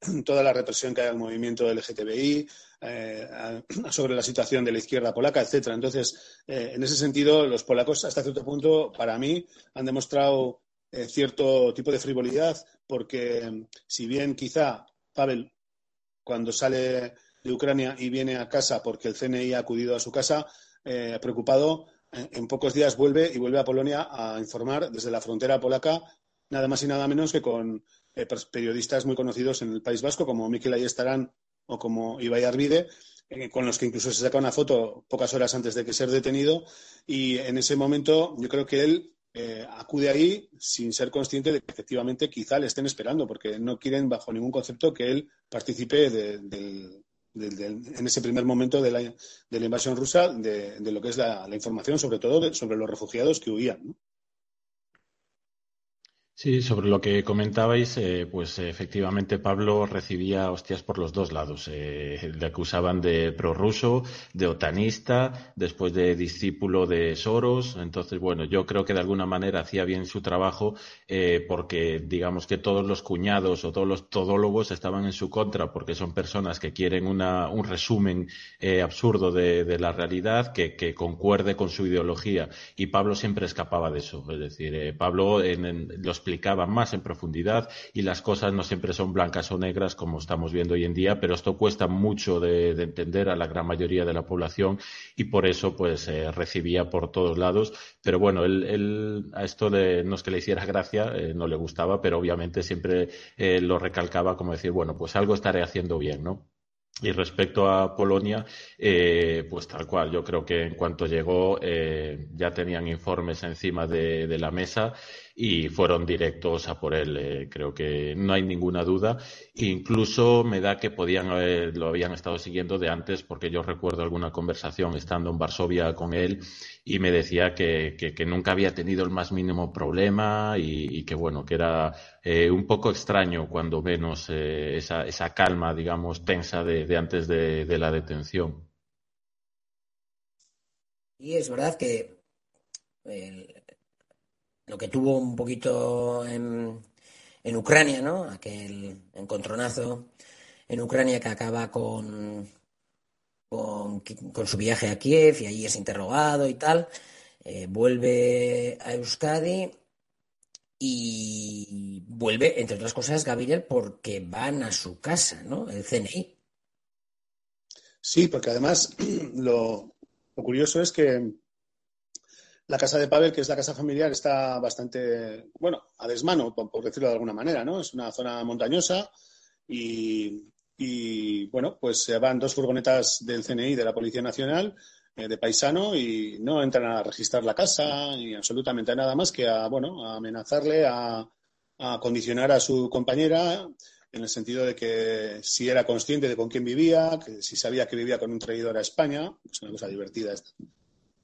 [clears throat] toda la represión que hay al movimiento LGTBI, eh, [clears throat] sobre la situación de la izquierda polaca, etcétera. Entonces, eh, en ese sentido, los polacos, hasta cierto punto, para mí, han demostrado cierto tipo de frivolidad, porque si bien quizá Pavel, cuando sale de Ucrania y viene a casa porque el CNI ha acudido a su casa, eh, preocupado, eh, en pocos días vuelve y vuelve a Polonia a informar desde la frontera polaca, nada más y nada menos que con eh, periodistas muy conocidos en el País Vasco, como Mikel Ayestarán o como Ibai Arvide, con los que incluso se saca una foto pocas horas antes de que ser detenido. Y en ese momento yo creo que él acude ahí sin ser consciente de que efectivamente quizá le estén esperando, porque no quieren bajo ningún concepto que él participe en ese primer momento de la, de la invasión rusa de, lo que es la, información, sobre todo sobre los refugiados que huían. Sí, sobre lo que comentabais, eh, pues efectivamente Pablo recibía hostias por los dos lados. Eh, le acusaban de prorruso, de otanista, después de discípulo de Soros. Entonces, bueno, yo creo que de alguna manera hacía bien su trabajo eh, porque digamos que todos los cuñados o todos los todólogos estaban en su contra porque son personas que quieren una, un resumen absurdo de, la realidad que, concuerde con su ideología. Y Pablo siempre escapaba de eso. Es decir, Pablo en, en los explicaba más en profundidad y las cosas no siempre son blancas o negras como estamos viendo hoy en día, pero esto cuesta mucho de, entender a la gran mayoría de la población y por eso pues eh, recibía por todos lados. Pero bueno, él, a esto de, no es que le hiciera gracia, eh, no le gustaba, pero obviamente siempre eh, lo recalcaba como decir, bueno, pues algo estaré haciendo bien, ¿no? Y respecto a Polonia, eh, pues tal cual, yo creo que en cuanto llegó eh, ya tenían informes encima de, la mesa y fueron directos a por él. Eh, creo que no hay ninguna duda. Incluso me da que podían haber, lo habían estado siguiendo de antes, porque yo recuerdo alguna conversación estando en Varsovia con él y me decía que, que, nunca había tenido el más mínimo problema y, que bueno, que era eh, un poco extraño cuando menos eh, esa, esa, calma, digamos, tensa de, de antes de, la detención. Y es verdad que lo que tuvo un poquito en, Ucrania, ¿no? Aquel encontronazo en Ucrania que acaba con con, su viaje a Kiev y allí es interrogado y tal. Eh, vuelve a Euskadi y vuelve, entre otras cosas, Gabriel, porque van a su casa, ¿no? El CNI. Sí, porque además [clears throat] lo, curioso es que la casa de Pavel, que es la casa familiar, está bastante, bueno, a desmano, por decirlo de alguna manera, ¿no? Es una zona montañosa y y bueno, pues van dos furgonetas del CNI, de la Policía Nacional, eh, de paisano, y no entran a registrar la casa ni absolutamente nada más que a, bueno, a amenazarle, a, a condicionar a su compañera en el sentido de que si era consciente de con quién vivía, que si sabía que vivía con un traidor a España, es una cosa divertida esta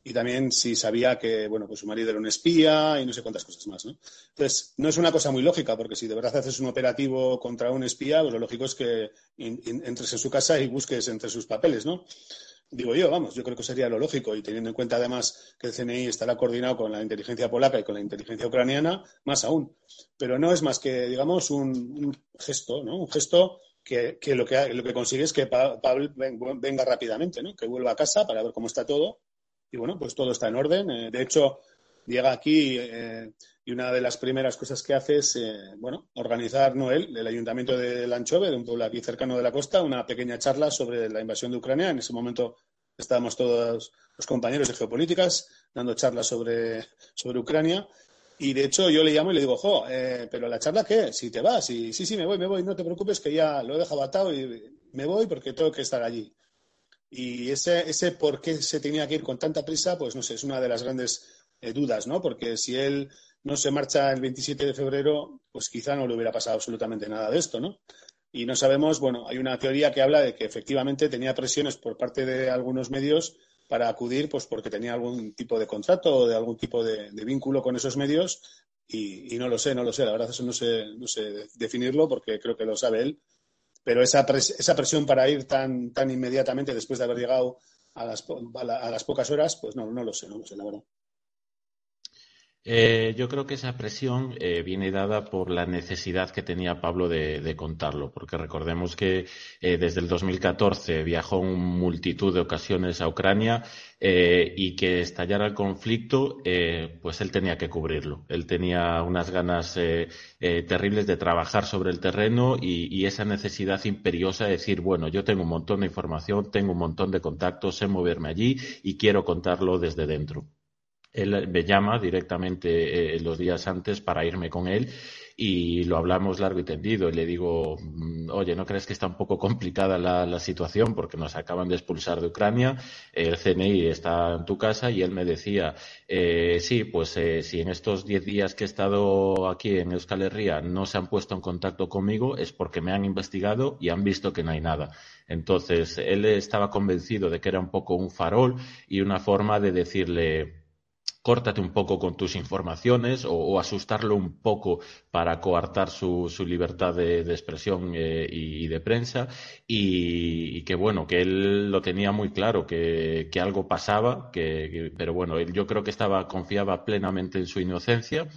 y también si sabía que bueno pues su marido era un espía y no sé cuántas cosas más ¿no? entonces no es una cosa muy lógica porque si de verdad haces un operativo contra un espía pues lo lógico es que entres en su casa y busques entre sus papeles no digo yo vamos yo creo que sería lo lógico y teniendo en cuenta además que el CNI estará coordinado con la inteligencia polaca y con la inteligencia ucraniana más aún pero no es más que digamos un, gesto no un gesto que, lo que lo que consigue es que Pablo venga rápidamente, ¿no? que vuelva a casa para ver cómo está todo y bueno, pues todo está en orden. Eh, de hecho, llega aquí eh, y una de las primeras cosas que hace es, eh, bueno, organizar, no él, el ayuntamiento de Lanchove, de un pueblo aquí cercano de la costa, una pequeña charla sobre la invasión de Ucrania. En ese momento estábamos todos los compañeros de geopolíticas dando charlas sobre, sobre Ucrania. Y de hecho yo le llamo y le digo, jo, pero la charla qué, si te vas, y sí, sí, me voy, me voy, no te preocupes que ya lo he dejado atado y me voy porque tengo que estar allí. Y ese, ese por qué se tenía que ir con tanta prisa, pues no sé, es una de las grandes eh, dudas, ¿no? Porque si él no se marcha el 27 de febrero, pues quizá no le hubiera pasado absolutamente nada de esto, ¿no? y no sabemos, bueno, hay una teoría que habla de que efectivamente tenía presiones por parte de algunos medios para acudir, pues porque tenía algún tipo de contrato o de algún tipo de, vínculo con esos medios y, no lo sé, no lo sé, la verdad eso no sé, no sé definirlo porque creo que lo sabe él, pero esa, esa presión para ir tan, tan inmediatamente después de haber llegado a las, a las pocas horas, pues no, no lo sé, no lo sé, la verdad. Eh, yo creo que esa presión eh, viene dada por la necesidad que tenía Pablo de, contarlo, porque recordemos que eh, desde el 2014 viajó en multitud de ocasiones a Ucrania y que estallara el conflicto, pues él tenía que cubrirlo. Él tenía unas ganas terribles de trabajar sobre el terreno y, y, esa necesidad imperiosa de decir, bueno, yo tengo un montón de información, tengo un montón de contactos, sé moverme allí y quiero contarlo desde dentro él me llama directamente eh, los días antes para irme con él y lo hablamos largo y tendido. Y le digo, mm, oye, ¿no crees que está un poco complicada la, situación porque nos acaban de expulsar de Ucrania, el CNI está en tu casa y él me decía, eh, sí, pues eh, si en estos diez días que he estado aquí en Euskal Herria no se han puesto en contacto conmigo es porque me han investigado y han visto que no hay nada. Entonces, él estaba convencido de que era un poco un farol y una forma de decirle, córtate un poco con tus informaciones o, asustarlo un poco para coartar su, libertad de, expresión eh, y, de prensa. Y, que bueno, que él lo tenía muy claro, que, algo pasaba, que, pero bueno, él, yo creo que estaba, confiaba plenamente en su inocencia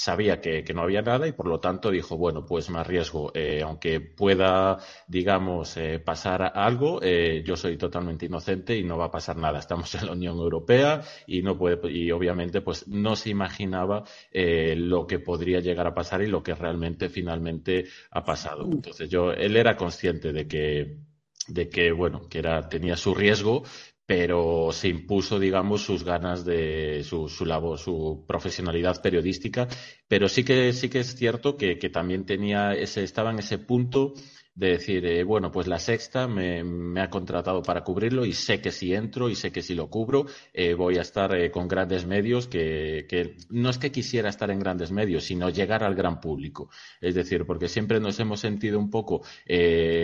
sabía que, no había nada y por lo tanto dijo, bueno, pues me arriesgo, eh, aunque pueda, digamos, eh, pasar algo, eh, yo soy totalmente inocente y no va a pasar nada. Estamos en la Unión Europea y no puede, y obviamente pues no se imaginaba lo que podría llegar a pasar y lo que realmente finalmente ha pasado. Entonces yo, él era consciente de que de que bueno que era tenía su riesgo pero se impuso, digamos, sus ganas de su, su labor, su profesionalidad periodística. Pero sí que sí que es cierto que, que también tenía ese, estaba en ese punto de decir, eh, bueno, pues la sexta me, ha contratado para cubrirlo y sé que si entro y sé que si lo cubro eh, voy a estar eh, con grandes medios que, que, no es que quisiera estar en grandes medios, sino llegar al gran público. Es decir, porque siempre nos hemos sentido un poco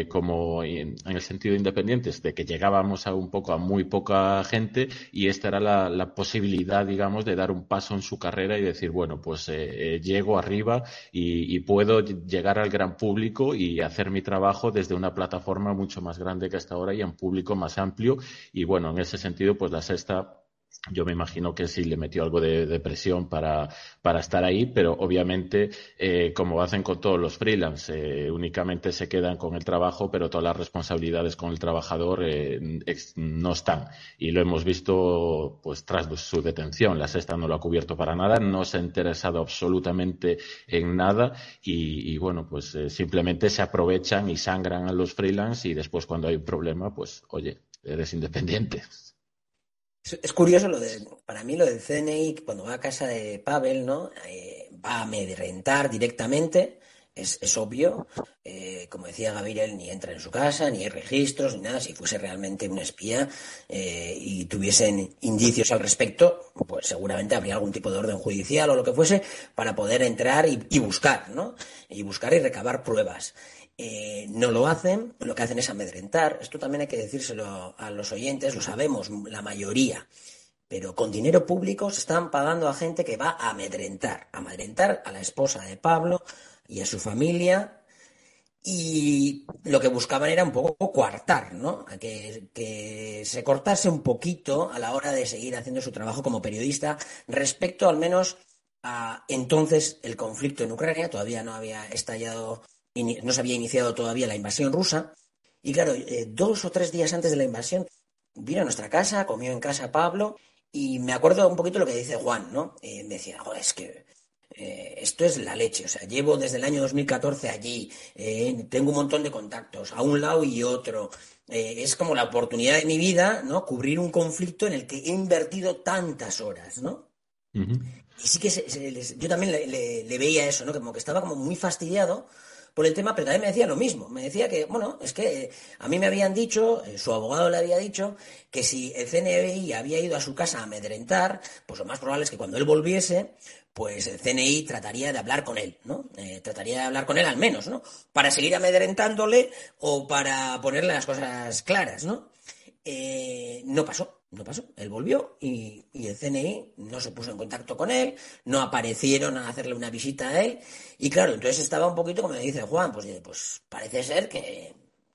como en, el sentido independientes, de que llegábamos a un poco a muy poca gente y esta era la, posibilidad, digamos, de dar un paso en su carrera y decir, bueno, pues llego arriba y, y puedo llegar al gran público y hacer mi trabajo desde una plataforma mucho más grande que hasta ahora y a un público más amplio. Y bueno, en ese sentido, pues la sexta yo me imagino que sí le metió algo de, presión para, para, estar ahí, pero obviamente, eh, como hacen con todos los freelance, eh, únicamente se quedan con el trabajo, pero todas las responsabilidades con el trabajador eh, no están. Y lo hemos visto pues tras su detención. La sexta no lo ha cubierto para nada, no se ha interesado absolutamente en nada y, y bueno, pues simplemente se aprovechan y sangran a los freelance y después cuando hay un problema, pues oye, eres independiente. Es curioso lo de, para mí lo del CNI, cuando va a casa de Pavel, ¿no? Eh, va a amedrentar directamente, es, es obvio. Eh, como decía Gabriel, ni entra en su casa, ni hay registros, ni nada. Si fuese realmente un espía eh, y tuviesen indicios al respecto, pues seguramente habría algún tipo de orden judicial o lo que fuese para poder entrar y buscar, ¿no? Y buscar y recabar pruebas. Eh, no lo hacen, lo que hacen es amedrentar. Esto también hay que decírselo a los oyentes, lo sabemos la mayoría. Pero con dinero público se están pagando a gente que va a amedrentar, a amedrentar a la esposa de Pablo y a su familia. Y lo que buscaban era un poco coartar, ¿no? Que, que se cortase un poquito a la hora de seguir haciendo su trabajo como periodista respecto al menos a entonces el conflicto en Ucrania. Todavía no había estallado no se había iniciado todavía la invasión rusa. Y claro, eh, dos o tres días antes de la invasión, vino a nuestra casa, comió en casa Pablo, y me acuerdo un poquito lo que dice Juan, ¿no? Eh, me decía, joder, es que eh, esto es la leche, o sea, llevo desde el año 2014 allí, tengo un montón de contactos, a un lado y otro. es como la oportunidad de mi vida, ¿no? Cubrir un conflicto en el que he invertido tantas horas, ¿no? Y sí que yo también le, le, veía eso, ¿no? Como que estaba como muy fastidiado por el tema, pero también me decía lo mismo. Me decía que, bueno, es que a mí me habían dicho, eh, su abogado le había dicho, que si el CNI había ido a su casa a amedrentar, pues lo más probable es que cuando él volviese, pues el CNI trataría de hablar con él, ¿no? Eh, trataría de hablar con él al menos, ¿no? Para seguir amedrentándole o para ponerle las cosas claras, ¿no? Eh, no pasó, no pasó. Él volvió y, el CNI no se puso en contacto con él, no aparecieron a hacerle una visita a él. Y claro, entonces estaba un poquito como dice Juan, pues, pues parece ser que,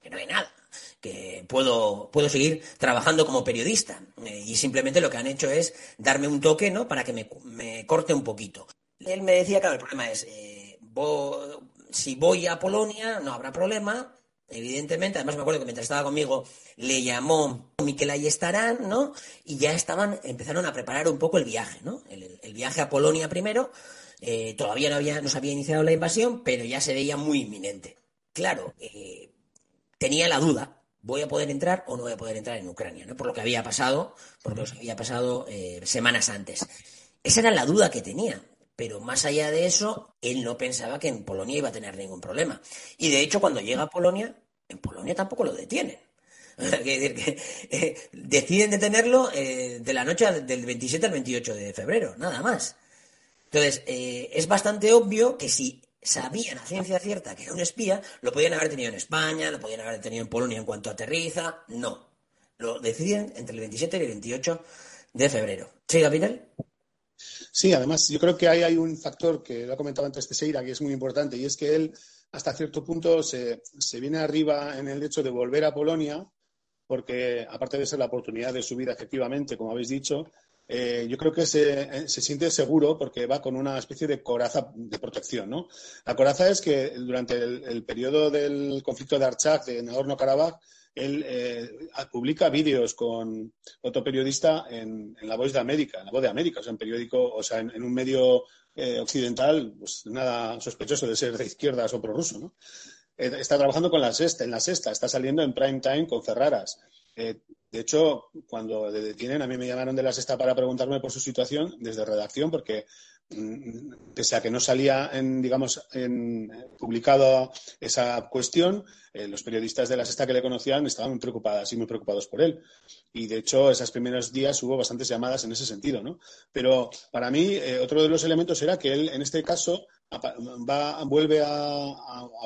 no hay nada que puedo, puedo seguir trabajando como periodista. Eh, y simplemente lo que han hecho es darme un toque, ¿no? Para que me, corte un poquito. Él me decía, claro, el problema es, eh, si voy a Polonia no habrá problema, evidentemente. Además me acuerdo que mientras estaba conmigo le llamó Miquel Ayestarán, ¿no? Y ya estaban, empezaron a preparar un poco el viaje, ¿no? El, viaje a Polonia primero. Eh, todavía no, había, no se había iniciado la invasión, pero ya se veía muy inminente. Claro, tenía la duda, voy a poder entrar o no voy a poder entrar en Ucrania, ¿no? Por lo que había pasado, por lo que había pasado eh, semanas antes. Esa era la duda que tenía. Pero más allá de eso, él no pensaba que en Polonia iba a tener ningún problema. Y de hecho, cuando llega a Polonia, en Polonia tampoco lo detienen. [laughs] decir que eh, deciden detenerlo eh, de la noche del 27 al 28 de febrero, nada más. Entonces, es bastante obvio que si sabían a ciencia cierta que era un espía, lo podían haber tenido en España, lo podían haber tenido en Polonia en cuanto aterriza. No. Lo deciden entre el 27 y el 28 de febrero. ¿Sí, Gabriel? Sí, además, yo creo que hay un factor que lo ha comentado antes Teseira, que es muy importante, y es que él, hasta cierto punto, se, se viene arriba en el hecho de volver a Polonia, porque aparte de ser la oportunidad de su vida, efectivamente, como habéis dicho, eh, yo creo que se, se, siente seguro porque va con una especie de coraza de protección. ¿no? La coraza es que durante el, periodo del conflicto de Archak, de Nagorno-Karabaj, él eh, publica vídeos con otro periodista en, La Voz de América, en La Voz de América, o sea, en periódico, o sea, en, un medio eh, occidental, pues nada sospechoso de ser de izquierdas o prorruso, ¿no? está trabajando con la sexta, en la sexta, está saliendo en prime time con Ferraras. De hecho, cuando le detienen, a mí me llamaron de la sexta para preguntarme por su situación desde redacción, porque pese a que no salía en, digamos, en publicado esa cuestión, eh, los periodistas de la sexta que le conocían estaban muy preocupadas y muy preocupados por él. Y de hecho, esos primeros días hubo bastantes llamadas en ese sentido, ¿no? Pero para mí, eh, otro de los elementos era que él, en este caso, va, vuelve a,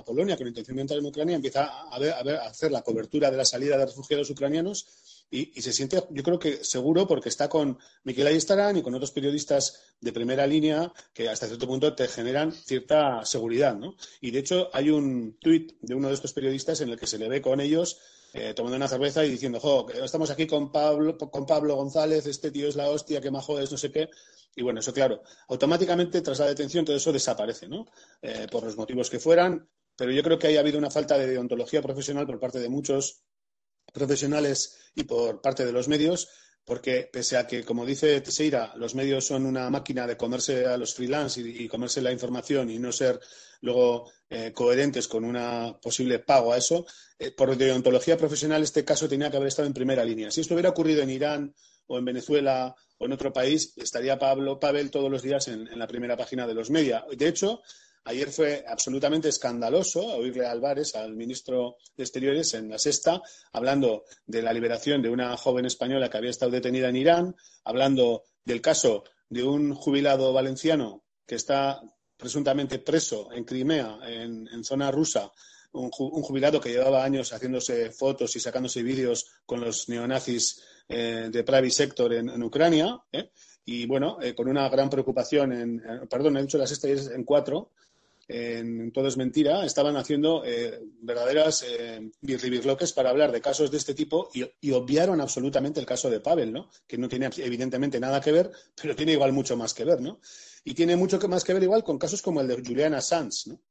Polonia con intención de entrar en Ucrania, empieza a, a hacer la cobertura de la salida de refugiados ucranianos y, se siente, yo creo que seguro, porque está con Miquel Ayestarán y con otros periodistas de primera línea que hasta cierto punto te generan cierta seguridad, ¿no? Y de hecho hay un tuit de uno de estos periodistas en el que se le ve con ellos eh, tomando una cerveza y diciendo, jo, estamos aquí con Pablo, con Pablo González, este tío es la hostia, qué majo es, no sé qué. Y bueno, eso claro, automáticamente tras la detención todo eso desaparece, ¿no? Eh, por los motivos que fueran, pero yo creo que ahí ha habido una falta de deontología profesional por parte de muchos profesionales y por parte de los medios, porque pese a que, como dice Teixeira, los medios son una máquina de comerse a los freelance y, comerse la información y no ser luego eh, coherentes con un posible pago a eso, eh, por deontología profesional este caso tenía que haber estado en primera línea. Si esto hubiera ocurrido en Irán o en Venezuela o en otro país, estaría Pablo Pavel todos los días en la primera página de los medios. De hecho, Ayer fue absolutamente escandaloso oírle a Álvarez, al ministro de Exteriores, en la sexta, hablando de la liberación de una joven española que había estado detenida en Irán, hablando del caso de un jubilado valenciano que está presuntamente preso en Crimea, en, zona rusa, un, jubilado que llevaba años haciéndose fotos y sacándose vídeos con los neonazis eh, de Private Sector en, Ucrania, ¿eh? y bueno, eh, con una gran preocupación en, perdón, he dicho la sexta y es en cuatro, en Todo es Mentira, estaban haciendo eh, verdaderas eh, birlibirloques para hablar de casos de este tipo y, obviaron absolutamente el caso de Pavel, ¿no? que no tiene evidentemente nada que ver, pero tiene igual mucho más que ver. ¿no? Y tiene mucho más que ver igual con casos como el de Juliana Sanz. ¿no?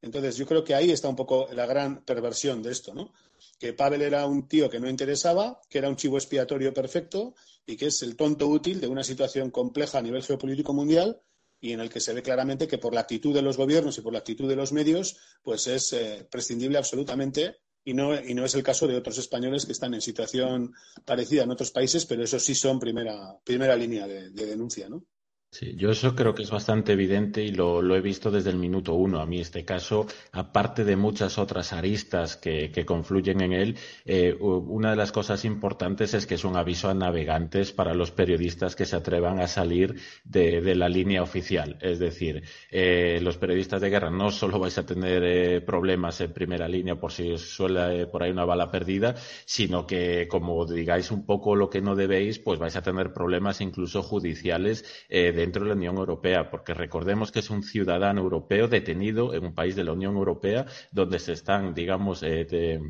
Entonces, yo creo que ahí está un poco la gran perversión de esto, ¿no? Que Pavel era un tío que no interesaba, que era un chivo expiatorio perfecto y que es el tonto útil de una situación compleja a nivel geopolítico mundial y en el que se ve claramente que por la actitud de los gobiernos y por la actitud de los medios, pues es eh, prescindible absolutamente y no, y no es el caso de otros españoles que están en situación parecida en otros países, pero eso sí son primera, primera línea de, denuncia, ¿no? Sí, yo eso creo que es bastante evidente y lo, he visto desde el minuto uno. A mí este caso, aparte de muchas otras aristas que, confluyen en él, eh, una de las cosas importantes es que es un aviso a navegantes para los periodistas que se atrevan a salir de, la línea oficial. Es decir, eh, los periodistas de guerra no solo vais a tener eh, problemas en primera línea por si os suele por ahí una bala perdida, sino que como digáis un poco lo que no debéis, pues vais a tener problemas incluso judiciales de dentro de la Unión Europea, porque recordemos que es un ciudadano europeo detenido en un país de la Unión Europea donde se están, digamos, eh,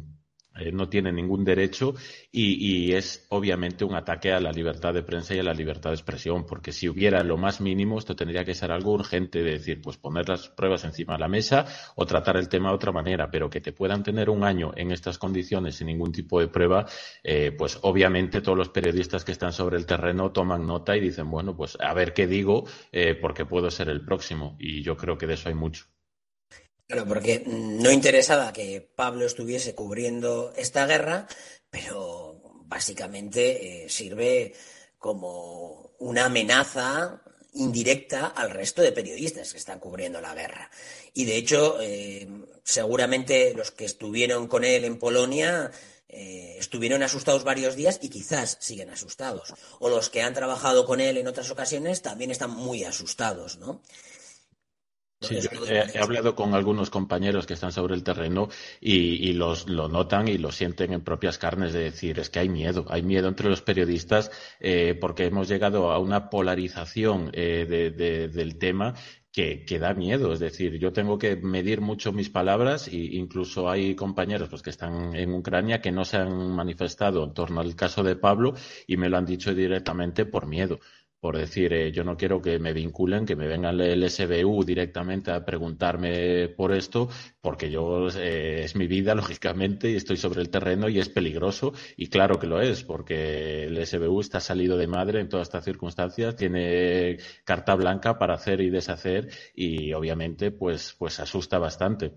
eh, no tiene ningún derecho y, es obviamente un ataque a la libertad de prensa y a la libertad de expresión, porque si hubiera lo más mínimo, esto tendría que ser algo urgente de decir, pues poner las pruebas encima de la mesa o tratar el tema de otra manera, pero que te puedan tener un año en estas condiciones sin ningún tipo de prueba, eh, pues obviamente todos los periodistas que están sobre el terreno toman nota y dicen, bueno, pues a ver qué digo, eh, porque puedo ser el próximo. Y yo creo que de eso hay mucho. Claro, porque no interesaba que Pablo estuviese cubriendo esta guerra, pero básicamente eh, sirve como una amenaza indirecta al resto de periodistas que están cubriendo la guerra. Y de hecho, eh, seguramente los que estuvieron con él en Polonia eh, estuvieron asustados varios días y quizás siguen asustados. O los que han trabajado con él en otras ocasiones también están muy asustados, ¿no? Sí, he, hablado con algunos compañeros que están sobre el terreno y, los lo notan y lo sienten en propias carnes de decir es que hay miedo, hay miedo entre los periodistas eh, porque hemos llegado a una polarización eh, del tema que, da miedo. Es decir, yo tengo que medir mucho mis palabras e incluso hay compañeros pues, que están en Ucrania que no se han manifestado en torno al caso de Pablo y me lo han dicho directamente por miedo por decir, eh, yo no quiero que me vinculen, que me vengan el SBU directamente a preguntarme por esto, porque yo eh, es mi vida, [laughs] lógicamente, y estoy sobre el terreno y es peligroso, y claro que lo es, porque el SBU está salido de madre en todas estas circunstancias, tiene carta blanca para hacer y deshacer, y obviamente, pues, pues asusta bastante.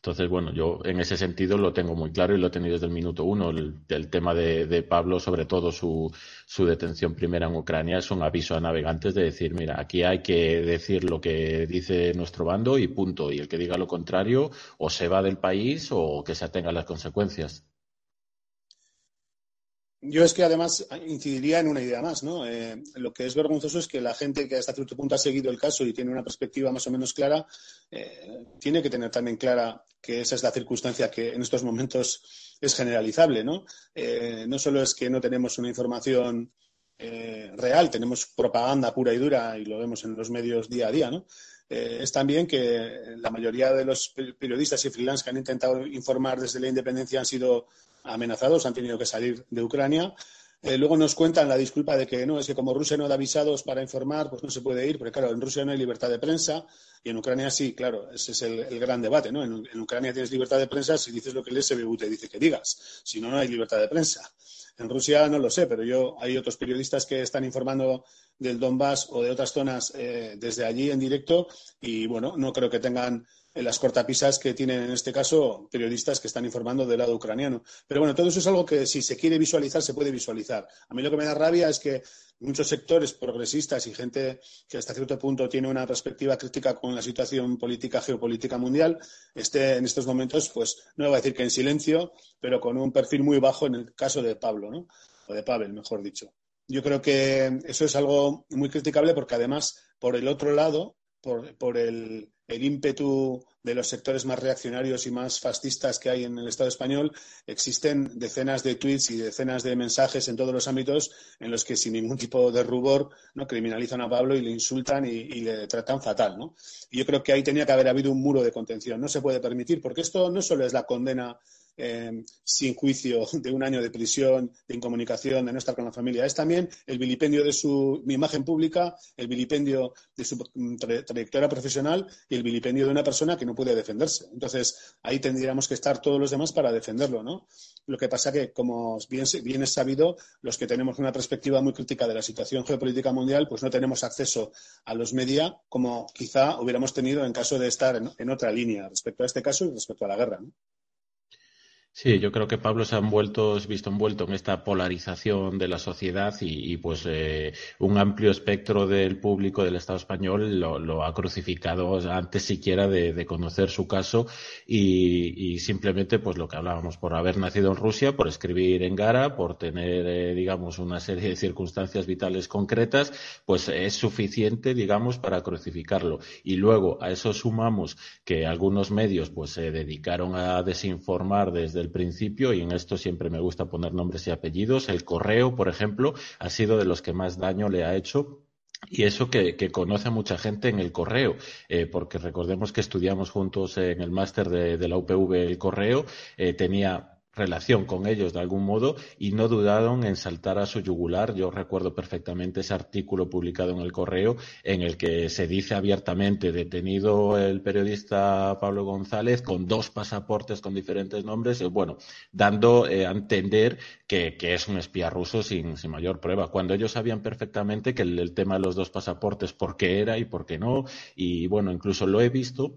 Entonces, bueno, yo en ese sentido lo tengo muy claro y lo he tenido desde el minuto uno. El, tema de, Pablo, sobre todo su, su, detención primera en Ucrania, es un aviso a navegantes de decir, mira, aquí hay que decir lo que dice nuestro bando y punto. Y el que diga lo contrario, o se va del país o que se atenga a las consecuencias. Yo es que además incidiría en una idea más, ¿no? Eh, lo que es vergonzoso es que la gente que hasta cierto punto ha seguido el caso y tiene una perspectiva más o menos clara, eh, tiene que tener también clara que esa es la circunstancia que en estos momentos es generalizable, ¿no? Eh, no solo es que no tenemos una información real, tenemos propaganda pura y dura y lo vemos en los medios día a día, ¿no? es también que la mayoría de los periodistas y freelance que han intentado informar desde la independencia han sido amenazados, han tenido que salir de Ucrania. Eh, luego nos cuentan la disculpa de que no, es que como Rusia no da visados para informar, pues no se puede ir, porque claro, en Rusia no hay libertad de prensa y en Ucrania sí, claro, ese es el, gran debate, ¿no? En, en, Ucrania tienes libertad de prensa si dices lo que el SBU te dice que digas, si no, no hay libertad de prensa. En Rusia no lo sé, pero yo hay otros periodistas que están informando del Donbass o de otras zonas eh, desde allí en directo y bueno, no creo que tengan las cortapisas que tienen en este caso periodistas que están informando del lado ucraniano. Pero bueno, todo eso es algo que si se quiere visualizar, se puede visualizar. A mí lo que me da rabia es que muchos sectores progresistas y gente que hasta cierto punto tiene una perspectiva crítica con la situación política, geopolítica mundial, esté en estos momentos, pues no voy a decir que en silencio, pero con un perfil muy bajo en el caso de Pablo, ¿no? O de Pavel, mejor dicho. Yo creo que eso es algo muy criticable porque además, por el otro lado, por, el, ímpetu de los sectores más reaccionarios y más fascistas que hay en el Estado español, existen decenas de tweets y decenas de mensajes en todos los ámbitos en los que sin ningún tipo de rubor ¿no? criminalizan a Pablo y le insultan y, le tratan fatal. ¿no? Y yo creo que ahí tenía que haber habido un muro de contención. No se puede permitir, porque esto no solo es la condena eh, sin juicio de un año de prisión, de incomunicación, de no estar con la familia. Es también el vilipendio de su imagen pública, el vilipendio de su trayectoria profesional y el vilipendio de una persona que no puede defenderse. Entonces, ahí tendríamos que estar todos los demás para defenderlo, ¿no? Lo que pasa que, como bien, bien es sabido, los que tenemos una perspectiva muy crítica de la situación geopolítica mundial, pues no tenemos acceso a los media como quizá hubiéramos tenido en caso de estar en, en otra línea respecto a este caso y respecto a la guerra. ¿no? Sí, yo creo que Pablo se ha envuelto, visto envuelto en esta polarización de la sociedad y, pues eh, un amplio espectro del público del Estado español lo, ha crucificado antes siquiera de, conocer su caso y, simplemente pues lo que hablábamos por haber nacido en Rusia, por escribir en Gara, por tener eh, digamos una serie de circunstancias vitales concretas, pues es suficiente digamos para crucificarlo. Y luego a eso sumamos que algunos medios pues se dedicaron a desinformar desde el principio, y en esto siempre me gusta poner nombres y apellidos, el correo, por ejemplo, ha sido de los que más daño le ha hecho y eso que, conoce a mucha gente en el correo, eh, porque recordemos que estudiamos juntos en el máster de, la UPV el correo, eh, tenía relación con ellos de algún modo y no dudaron en saltar a su yugular. Yo recuerdo perfectamente ese artículo publicado en el correo en el que se dice abiertamente detenido el periodista Pablo González con dos pasaportes con diferentes nombres, eh, bueno, dando eh, a entender que, es un espía ruso sin, mayor prueba, cuando ellos sabían perfectamente que el, el tema de los dos pasaportes, por qué era y por qué no, y bueno, incluso lo he visto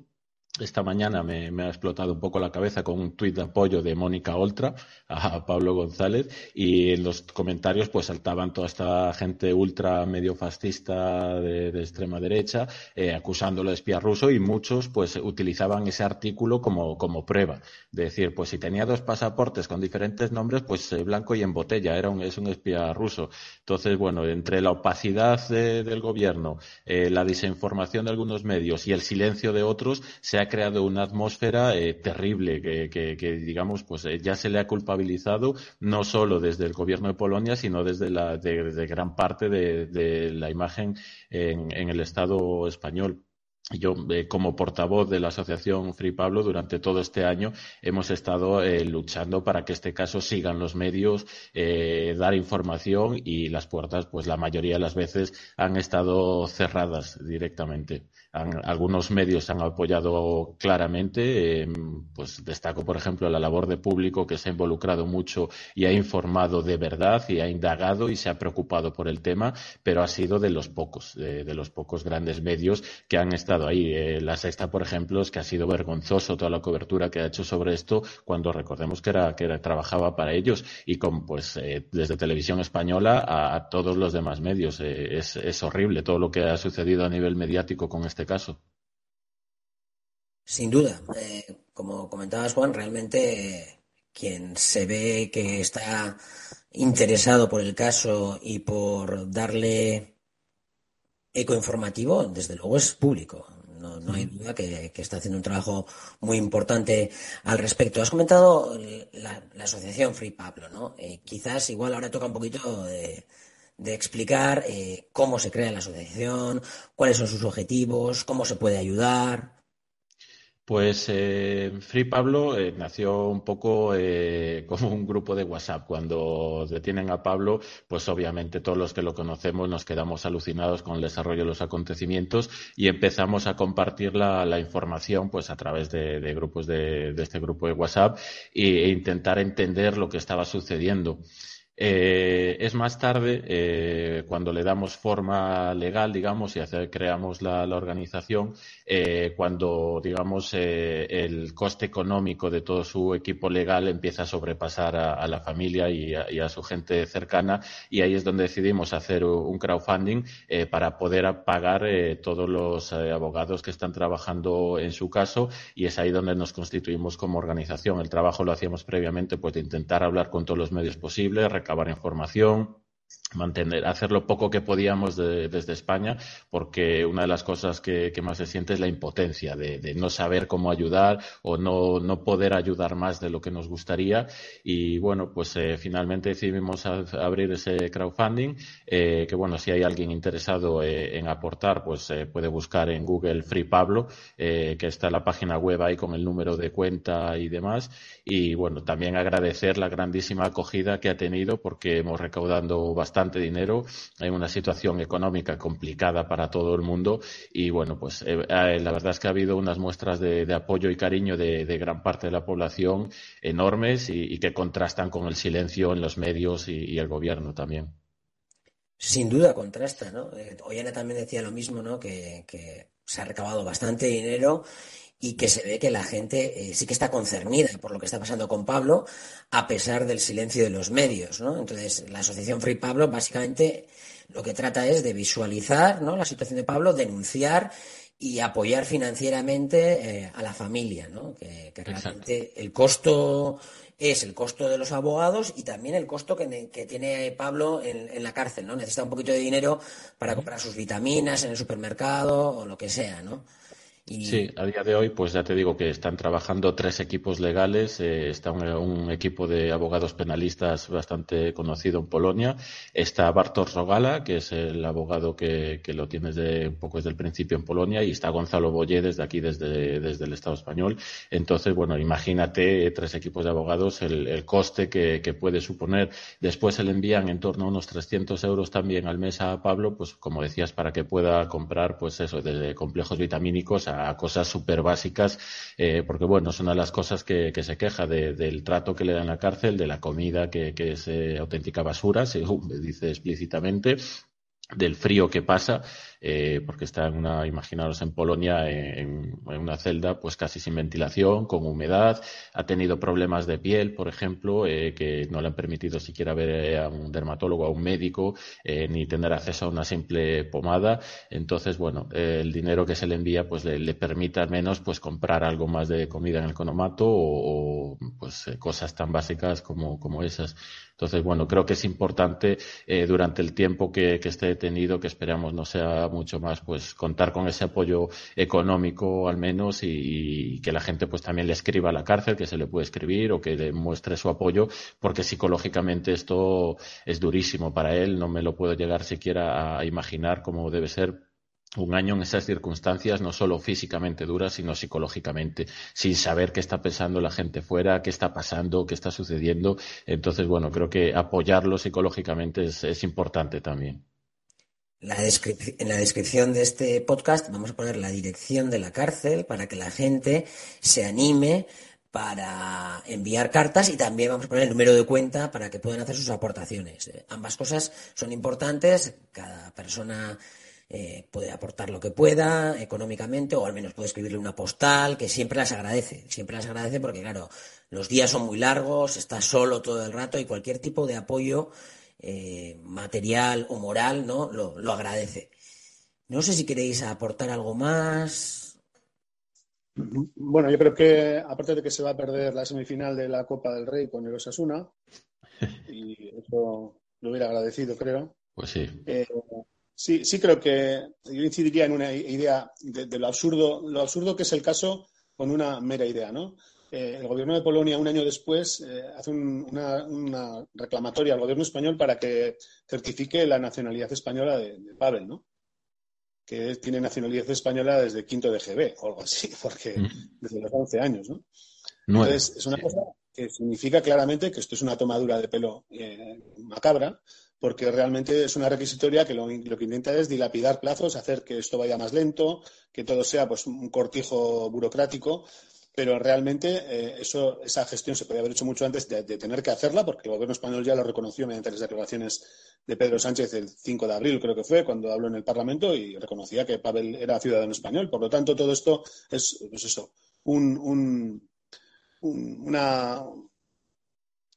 esta mañana me, ha explotado un poco la cabeza con un tuit de apoyo de Mónica Oltra a [laughs] Pablo González y en los comentarios pues saltaban toda esta gente ultra medio fascista de, extrema derecha eh, acusándolo de espía ruso y muchos pues utilizaban ese artículo como, como prueba. De decir pues si tenía dos pasaportes con diferentes nombres pues eh, blanco y en botella era un, es un espía ruso. Entonces bueno entre la opacidad del gobierno eh, la desinformación de algunos medios y el silencio de otros se ha creado una atmósfera eh, terrible que, digamos, pues eh, ya se le ha culpabilizado no solo desde el gobierno de Polonia, sino desde la, de, gran parte de, la imagen en, el Estado español. Yo, eh, como portavoz de la Asociación Free Pablo, durante todo este año hemos estado luchando para que este caso siga en los medios, dar información y las puertas, pues la mayoría de las veces han estado cerradas directamente algunos medios han apoyado claramente. Eh, pues destaco, por ejemplo, la labor de público que se ha involucrado mucho y ha informado de verdad y ha indagado y se ha preocupado por el tema, pero ha sido de los pocos, de, los pocos grandes medios que han estado ahí. Eh, la sexta, por ejemplo, es que ha sido vergonzoso toda la cobertura que ha hecho sobre esto cuando recordemos que era que trabajaba para ellos y con pues eh, desde televisión española a, todos los demás medios. es, es horrible todo lo que ha sucedido a nivel mediático con este este caso. Sin duda, eh, como comentabas Juan, realmente quien se ve que está interesado por el caso y por darle eco informativo, desde luego es público. No, hay duda que, está haciendo un trabajo muy importante al respecto. Has comentado la, asociación Free Pablo, ¿no? Eh, quizás igual ahora toca un poquito de, de explicar eh, cómo se crea la asociación, cuáles son sus objetivos, cómo se puede ayudar. Pues eh, Free Pablo eh, nació un poco [laughs] como un grupo de WhatsApp. Cuando detienen a Pablo, pues obviamente todos los que lo conocemos nos quedamos alucinados con el desarrollo de los acontecimientos y empezamos a compartir la, información pues a través de, grupos de, este grupo de WhatsApp e intentar entender lo que estaba sucediendo. Eh, es más tarde, eh, cuando le damos forma legal, digamos, y creamos la, organización, eh, cuando, digamos, el coste económico de todo su equipo legal empieza a sobrepasar a, la familia y a, su gente cercana, y ahí es donde decidimos hacer un crowdfunding para poder pagar todos los abogados que están trabajando en su caso, y es ahí donde nos constituimos como organización. El trabajo lo hacíamos previamente, pues, de intentar hablar con todos los medios posibles, recabar información, mantener, hacer lo poco que podíamos desde España, porque una de las cosas que, más se siente es la impotencia de, no saber cómo ayudar o no, no, poder ayudar más de lo que nos gustaría. Y bueno, pues eh, finalmente decidimos abrir ese crowdfunding, eh, que bueno, si hay alguien interesado eh, en aportar, pues puede buscar en Google Free Pablo, que está la página web ahí con el número de cuenta y demás. Y bueno, también agradecer la grandísima acogida que ha tenido, porque hemos recaudado bastante dinero, hay una situación económica complicada para todo el mundo y bueno, pues eh, eh, la verdad es que ha habido unas muestras de, apoyo y cariño de, gran parte de la población enormes y, que contrastan con el silencio en los medios y, el gobierno también. Sin duda contrasta, ¿no? Eh, también decía lo mismo, ¿no? Que, que se ha recabado bastante dinero y que se ve que la gente eh, sí que está concernida por lo que está pasando con Pablo, a pesar del silencio de los medios, ¿no? Entonces, la Asociación Free Pablo básicamente lo que trata es de visualizar ¿no? la situación de Pablo, denunciar y apoyar financieramente eh, a la familia, ¿no? Que, realmente el costo es el costo de los abogados y también el costo que, tiene Pablo en, la cárcel, ¿no? Necesita un poquito de dinero para comprar sus vitaminas en el supermercado o lo que sea, ¿no? Sí, a día de hoy, pues ya te digo que están trabajando tres equipos legales. Eh, está un, equipo de abogados penalistas bastante conocido en Polonia. Está Bartosz Rogala, que es el abogado que, lo tiene desde, un poco desde el principio en Polonia, y está Gonzalo Bollé desde aquí, desde, desde el Estado español. Entonces, bueno, imagínate tres equipos de abogados, el, coste que, puede suponer. Después se le envían en torno a unos 300 euros también al mes a Pablo, pues como decías, para que pueda comprar, pues eso, desde complejos vitamínicos a cosas súper básicas, eh, porque bueno, es una de las cosas que, se queja del trato que le dan en la cárcel, de la comida que, es eh, auténtica basura, [laughs] según dice explícitamente, del frío que pasa eh, porque está en una, imaginaros en Polonia, en, una celda pues casi sin ventilación, con humedad, ha tenido problemas de piel, por ejemplo, eh, que no le han permitido siquiera ver a un dermatólogo, a un médico, eh, ni tener acceso a una simple pomada. Entonces, bueno, el dinero que se le envía pues le, permite al menos pues comprar algo más de comida en el conomato o, pues cosas tan básicas como, como esas. Entonces, bueno, creo que es importante durante el tiempo que, esté detenido, que esperamos no sea mucho más pues contar con ese apoyo económico al menos y, que la gente pues también le escriba a la cárcel, que se le puede escribir o que le muestre su apoyo, porque psicológicamente esto es durísimo para él, no me lo puedo llegar siquiera a imaginar cómo debe ser un año en esas circunstancias, no solo físicamente duras, sino psicológicamente, sin saber qué está pensando la gente fuera, qué está pasando, qué está sucediendo. Entonces, bueno, creo que apoyarlo psicológicamente es importante también en la descripción de este podcast vamos a poner la dirección de la cárcel para que la gente se anime para enviar cartas y también vamos a poner el número de cuenta para que puedan hacer sus aportaciones. Eh, ambas cosas son importantes, cada persona eh, puede aportar lo que pueda económicamente o al menos puede escribirle una postal que siempre las agradece, siempre las agradece porque claro, los días son muy largos, está solo todo el rato y cualquier tipo de apoyo eh, material o moral, ¿no? Lo, agradece. No sé si queréis aportar algo más. Bueno, yo creo que aparte de que se va a perder la semifinal de la Copa del Rey con el Osasuna, [laughs] y eso lo hubiera agradecido, creo. Pues sí. Eh, sí, sí creo que yo incidiría en una idea de, de, lo absurdo, lo absurdo que es el caso con una mera idea, ¿no? Eh, el gobierno de Polonia, un año después, eh, hace una, reclamatoria al gobierno español para que certifique la nacionalidad española de, Pavel, ¿no? que tiene nacionalidad española desde quinto de GB o algo así, [laughs] porque desde los 11 años. ¿no? Entonces, es una cosa que significa claramente que esto es una tomadura de pelo eh, macabra, porque realmente es una requisitoria que lo, que intenta es dilapidar plazos, hacer que esto vaya más lento, que todo sea pues un cortijo burocrático pero realmente eh, eso, esa gestión se podía haber hecho mucho antes de, tener que hacerla, porque el gobierno español ya lo reconoció mediante las declaraciones de Pedro Sánchez el 5 de abril, creo que fue, cuando habló en el Parlamento y reconocía que Pavel era ciudadano español. Por lo tanto, todo esto es, pues eso, un, un, una,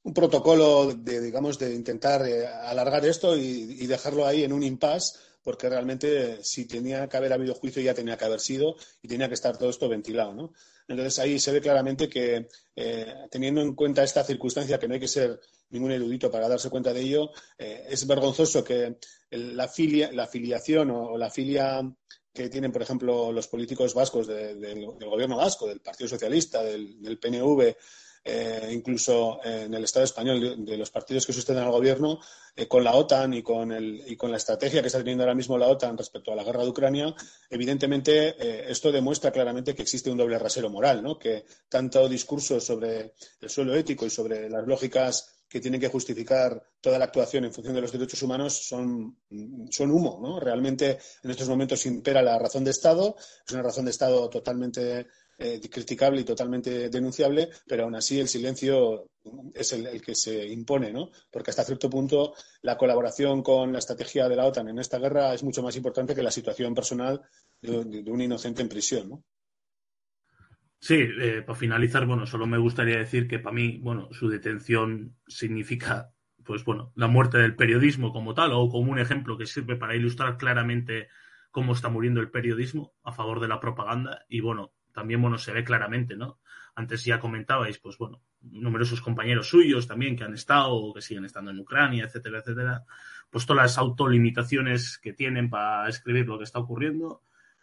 un protocolo de, digamos, de intentar eh, alargar esto y, dejarlo ahí en un impasse porque realmente si tenía que haber habido juicio ya tenía que haber sido y tenía que estar todo esto ventilado. ¿no? Entonces ahí se ve claramente que eh, teniendo en cuenta esta circunstancia, que no hay que ser ningún erudito para darse cuenta de ello, eh, es vergonzoso que la, filia, la filiación o, la filia que tienen, por ejemplo, los políticos vascos del gobierno vasco, del Partido Socialista, del PNV, eh, incluso en el Estado español, de, los partidos que sustentan al gobierno, eh, con la OTAN y con, el, y con la estrategia que está teniendo ahora mismo la OTAN respecto a la guerra de Ucrania, evidentemente eh, esto demuestra claramente que existe un doble rasero moral, ¿no? que tanto discurso sobre el suelo ético y sobre las lógicas que tienen que justificar toda la actuación en función de los derechos humanos son, son humo. ¿no? Realmente en estos momentos impera la razón de Estado, es una razón de Estado totalmente eh, criticable y totalmente denunciable, pero aún así el silencio es el, que se impone, ¿no? Porque hasta cierto punto la colaboración con la estrategia de la OTAN en esta guerra es mucho más importante que la situación personal de, un inocente en prisión, ¿no? Sí, eh, para finalizar, bueno, solo me gustaría decir que para mí, bueno, su detención significa, pues bueno, la muerte del periodismo como tal, o como un ejemplo que sirve para ilustrar claramente cómo está muriendo el periodismo a favor de la propaganda. Y bueno, también, bueno, se ve claramente, ¿no? Antes ya comentabais, pues bueno, numerosos compañeros suyos también que han estado o que siguen estando en Ucrania, etcétera, etcétera. Pues todas las autolimitaciones que tienen para escribir lo que está ocurriendo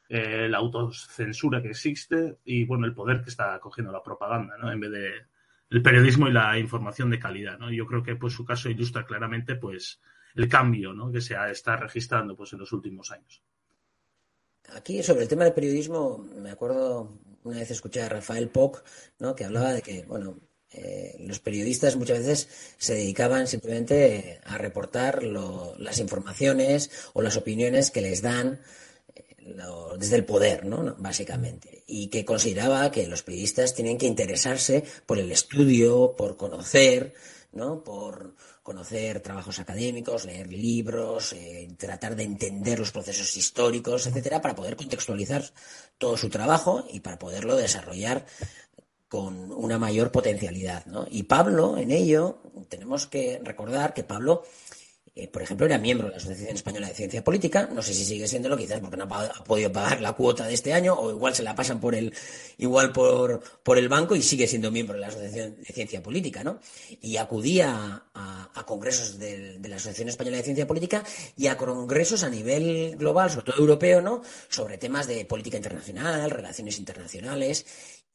eh, la autocensura que existe y bueno, el poder que está cogiendo la propaganda, ¿no? En vez de el periodismo y la información de calidad, ¿no? Yo creo que pues su caso ilustra claramente pues el cambio, ¿no? que se está registrando pues en los últimos años. Aquí sobre el tema del periodismo, me acuerdo una vez escuché a Rafael Poc, ¿no? que hablaba de que, bueno, eh, los periodistas muchas veces se dedicaban simplemente a reportar las informaciones o las opiniones que les dan desde el poder, ¿no? Básicamente. Y que consideraba que los periodistas tienen que interesarse por el estudio, por conocer, ¿no? Por conocer trabajos académicos, leer libros, eh, tratar de entender los procesos históricos, etcétera, para poder contextualizar todo su trabajo y para poderlo desarrollar con una mayor potencialidad, ¿no? Y Pablo, en ello, tenemos que recordar que Pablo eh, por ejemplo, era miembro de la Asociación Española de Ciencia Política, no sé si sigue siéndolo, quizás porque no ha, podido pagar la cuota de este año, o igual se la pasan por el, igual por, por el banco y sigue siendo miembro de la Asociación de Ciencia Política, ¿no? Y acudía a, congresos de, de, la Asociación Española de Ciencia Política y a congresos a nivel global, sobre todo europeo, ¿no? Sobre temas de política internacional, relaciones internacionales,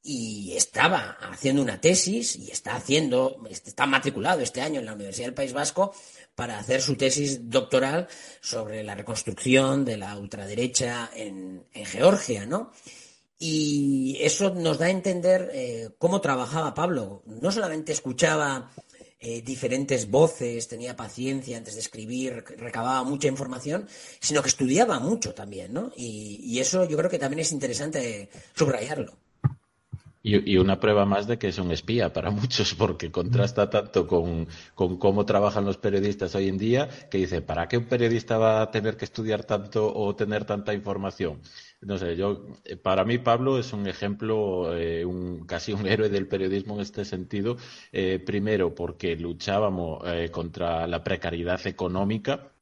y estaba haciendo una tesis y está haciendo, está matriculado este año en la Universidad del País Vasco para hacer su tesis doctoral sobre la reconstrucción de la ultraderecha en, Georgia, ¿no? Y eso nos da a entender eh, cómo trabajaba Pablo. No solamente escuchaba eh, diferentes voces, tenía paciencia antes de escribir, recababa mucha información, sino que estudiaba mucho también, ¿no? y eso yo creo que también es interesante subrayarlo. Y, una prueba más de que es un espía para [laughs] muchos, porque contrasta tanto con, cómo trabajan los periodistas hoy en día, que dice, ¿para qué un periodista va a tener que estudiar tanto o tener tanta información? No sé, yo, eh, para mí Pablo es un ejemplo, eh, un, casi un [laughs] héroe del periodismo en este sentido. Eh, primero, porque luchábamos contra la precariedad económica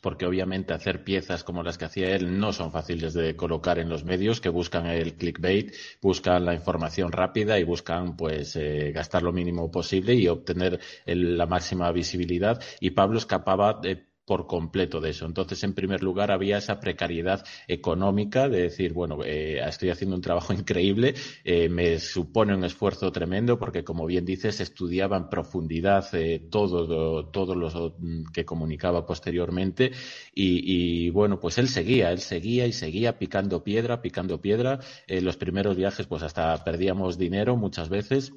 porque obviamente hacer piezas como las que hacía él no son fáciles de colocar en los medios que buscan el clickbait, buscan la información rápida y buscan pues eh, gastar lo mínimo posible y obtener la máxima visibilidad. Y Pablo escapaba de por completo de eso. Entonces, en primer lugar, había esa precariedad económica de decir, bueno, eh, estoy haciendo un trabajo [laughs] increíble, eh, me supone un esfuerzo tremendo porque, como bien dices, estudiaba en profundidad eh, todo, todo lo que comunicaba posteriormente y, bueno, pues él seguía, él seguía y seguía picando piedra, picando piedra. los primeros viajes, pues hasta perdíamos dinero muchas veces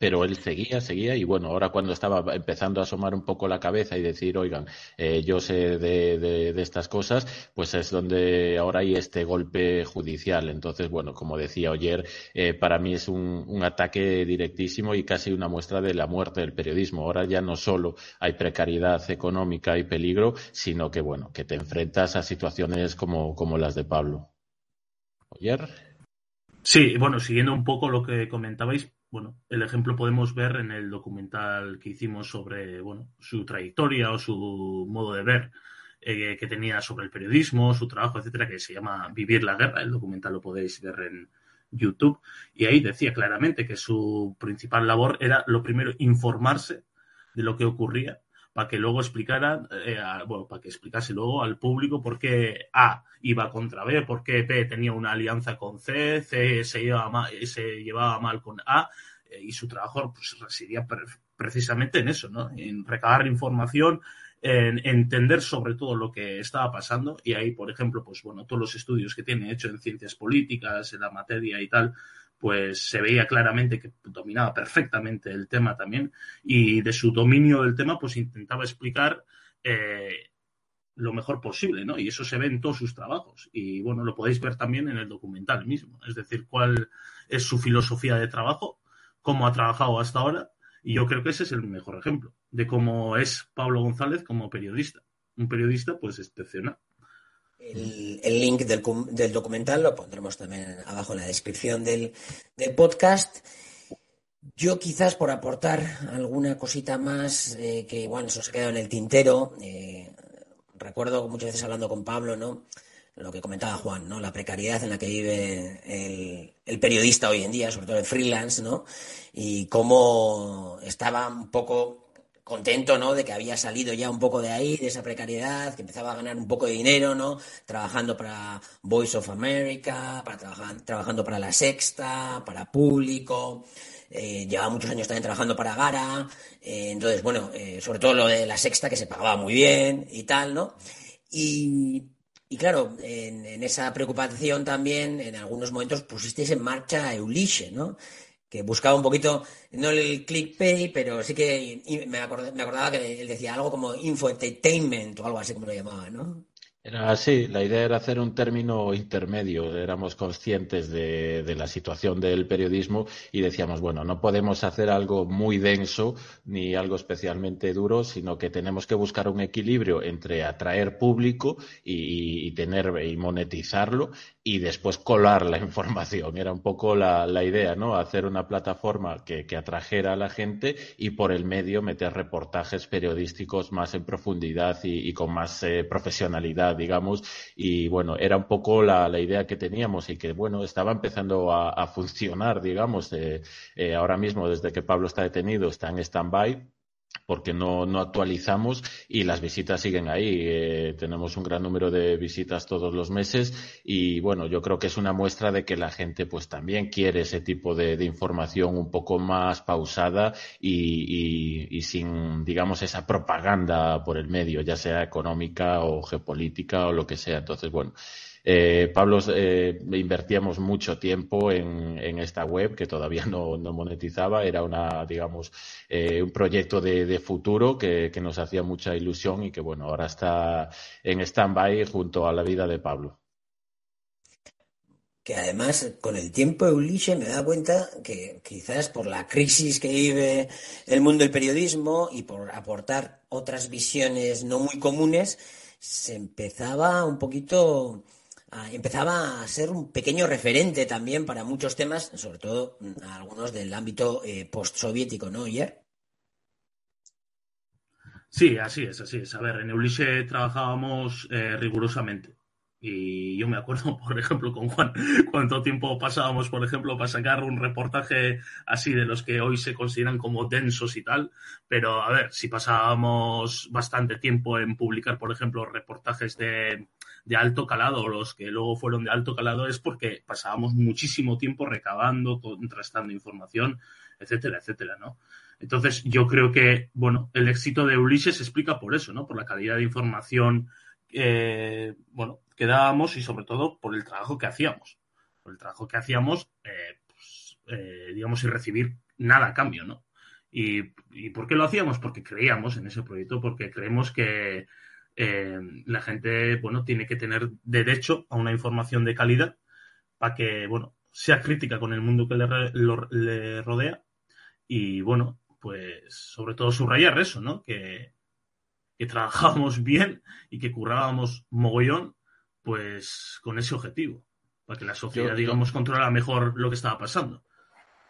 pero él seguía, seguía y bueno, ahora cuando estaba empezando a asomar un poco la cabeza y decir, oigan, eh, yo sé de, de, estas cosas, pues es donde ahora hay este golpe judicial. Entonces, bueno, como decía ayer, eh, para mí es un, un, ataque directísimo y casi una muestra de la muerte del periodismo. Ahora ya no solo hay precariedad económica y peligro, sino que, bueno, que te enfrentas a situaciones como, como las de Pablo. Ayer. Sí, bueno, siguiendo un poco lo que comentabais, bueno, el ejemplo podemos ver en el documental que hicimos sobre bueno, su trayectoria o su modo de ver eh, que tenía sobre el periodismo, su trabajo, etcétera, que se llama Vivir la guerra. El documental lo podéis ver en YouTube. Y ahí decía claramente que su principal labor era, lo primero, informarse de lo que ocurría para que luego explicara, eh, bueno, para que explicase luego al público por qué A iba contra B, por qué B tenía una alianza con C, C se llevaba mal, se llevaba mal con A, eh, y su trabajo pues, residía precisamente en eso, ¿no? En recabar información, en entender sobre todo lo que estaba pasando, y ahí, por ejemplo, pues bueno, todos los estudios que tiene hecho en ciencias políticas, en la materia y tal, pues se veía claramente que dominaba perfectamente el tema también y de su dominio del tema pues intentaba explicar eh, lo mejor posible, ¿no? Y eso se ve en todos sus trabajos y bueno, lo podéis ver también en el documental mismo, es decir, cuál es su filosofía de trabajo, cómo ha trabajado hasta ahora y yo creo que ese es el mejor ejemplo de cómo es Pablo González como periodista, un periodista pues excepcional. El, link del, documental lo pondremos también abajo en la descripción del, podcast. Yo quizás por aportar alguna cosita más eh, que igual se os ha quedado en el tintero, eh, recuerdo muchas veces hablando con Pablo, ¿no? Lo que comentaba Juan, ¿no? La precariedad en la que vive el, el periodista hoy en día, sobre todo el freelance, ¿no? Y cómo estaba un poco contento, ¿no? De que había salido ya un poco de ahí, de esa precariedad, que empezaba a ganar un poco de dinero, ¿no? Trabajando para Voice of America, para trabajar, trabajando para La Sexta, para Público. Eh, llevaba muchos años también trabajando para Gara. Eh, entonces, bueno, eh, sobre todo lo de La Sexta, que se pagaba muy bien y tal, ¿no? Y, claro, en, en, esa preocupación también, en algunos momentos pusisteis en marcha Euliche, ¿no? Que buscaba un poquito, no el clickbait, pero sí que me, acordaba que él decía algo como infoentertainment o algo así como lo llamaba, ¿no? Era así, la idea era hacer un término intermedio. Éramos conscientes de, la situación del periodismo y decíamos, bueno, no podemos hacer algo muy denso ni algo especialmente duro, sino que tenemos que buscar un equilibrio entre atraer público y, tener y monetizarlo y después colar la [laughs] información. Era un poco la, idea, ¿no? Hacer una plataforma que, atrajera a la gente y por el medio meter reportajes periodísticos más en profundidad y, con más eh, profesionalidad digamos, y bueno, era un poco la, idea que teníamos y que, bueno, estaba empezando a, funcionar, digamos, eh, eh, ahora mismo desde que Pablo está detenido está en stand-by porque no, no, actualizamos y las visitas siguen ahí. Eh, tenemos un gran número de visitas todos los meses y bueno, yo creo que es una muestra de que la gente pues también quiere ese tipo de, información un poco más pausada y, y, sin, digamos, esa propaganda por el medio, ya sea económica o geopolítica o lo que sea. Entonces, bueno, eh, Pablo, eh, invertíamos mucho tiempo en, esta web que todavía no, monetizaba. Era una, digamos, eh, un proyecto de, futuro que, nos hacía mucha ilusión y que, bueno, ahora está en stand-by junto a la vida de Pablo. Que además, con el tiempo, Ulises me da cuenta que quizás por la crisis que vive el mundo del periodismo y por aportar otras visiones no muy comunes, se empezaba un poquito empezaba a ser un pequeño referente también para muchos temas, sobre todo mm, algunos del ámbito eh, postsoviético, ¿no, Iyer? Sí, así es, así es. A ver, en Eulise trabajábamos eh, rigurosamente. Y yo me acuerdo, [laughs] por ejemplo, con Juan, cuánto tiempo pasábamos, por ejemplo, para sacar un reportaje así de los que hoy se consideran como densos y tal. Pero, a ver, si pasábamos bastante tiempo en publicar, por ejemplo, reportajes de, de alto calado, los que luego fueron de alto calado, es porque pasábamos muchísimo tiempo recabando, contrastando información, etcétera, etcétera, ¿no? Entonces, yo creo que, bueno, el éxito de Ulises se explica por eso, ¿no? Por la calidad de información, eh, bueno, que dábamos y sobre todo por el trabajo que hacíamos. Por el trabajo que hacíamos, eh, pues, eh, digamos, sin recibir nada a cambio, ¿no? ¿Y, ¿Y por qué lo hacíamos? Porque creíamos en ese proyecto, porque creemos que eh, la gente, bueno, tiene que tener derecho a una información de calidad para que, bueno, sea crítica con el mundo que le, rodea y, bueno, pues sobre todo subrayar eso, ¿no? Que, que trabajábamos [laughs] bien y que currábamos mogollón, pues con ese objetivo, para que la sociedad, digamos, controlara mejor lo que estaba pasando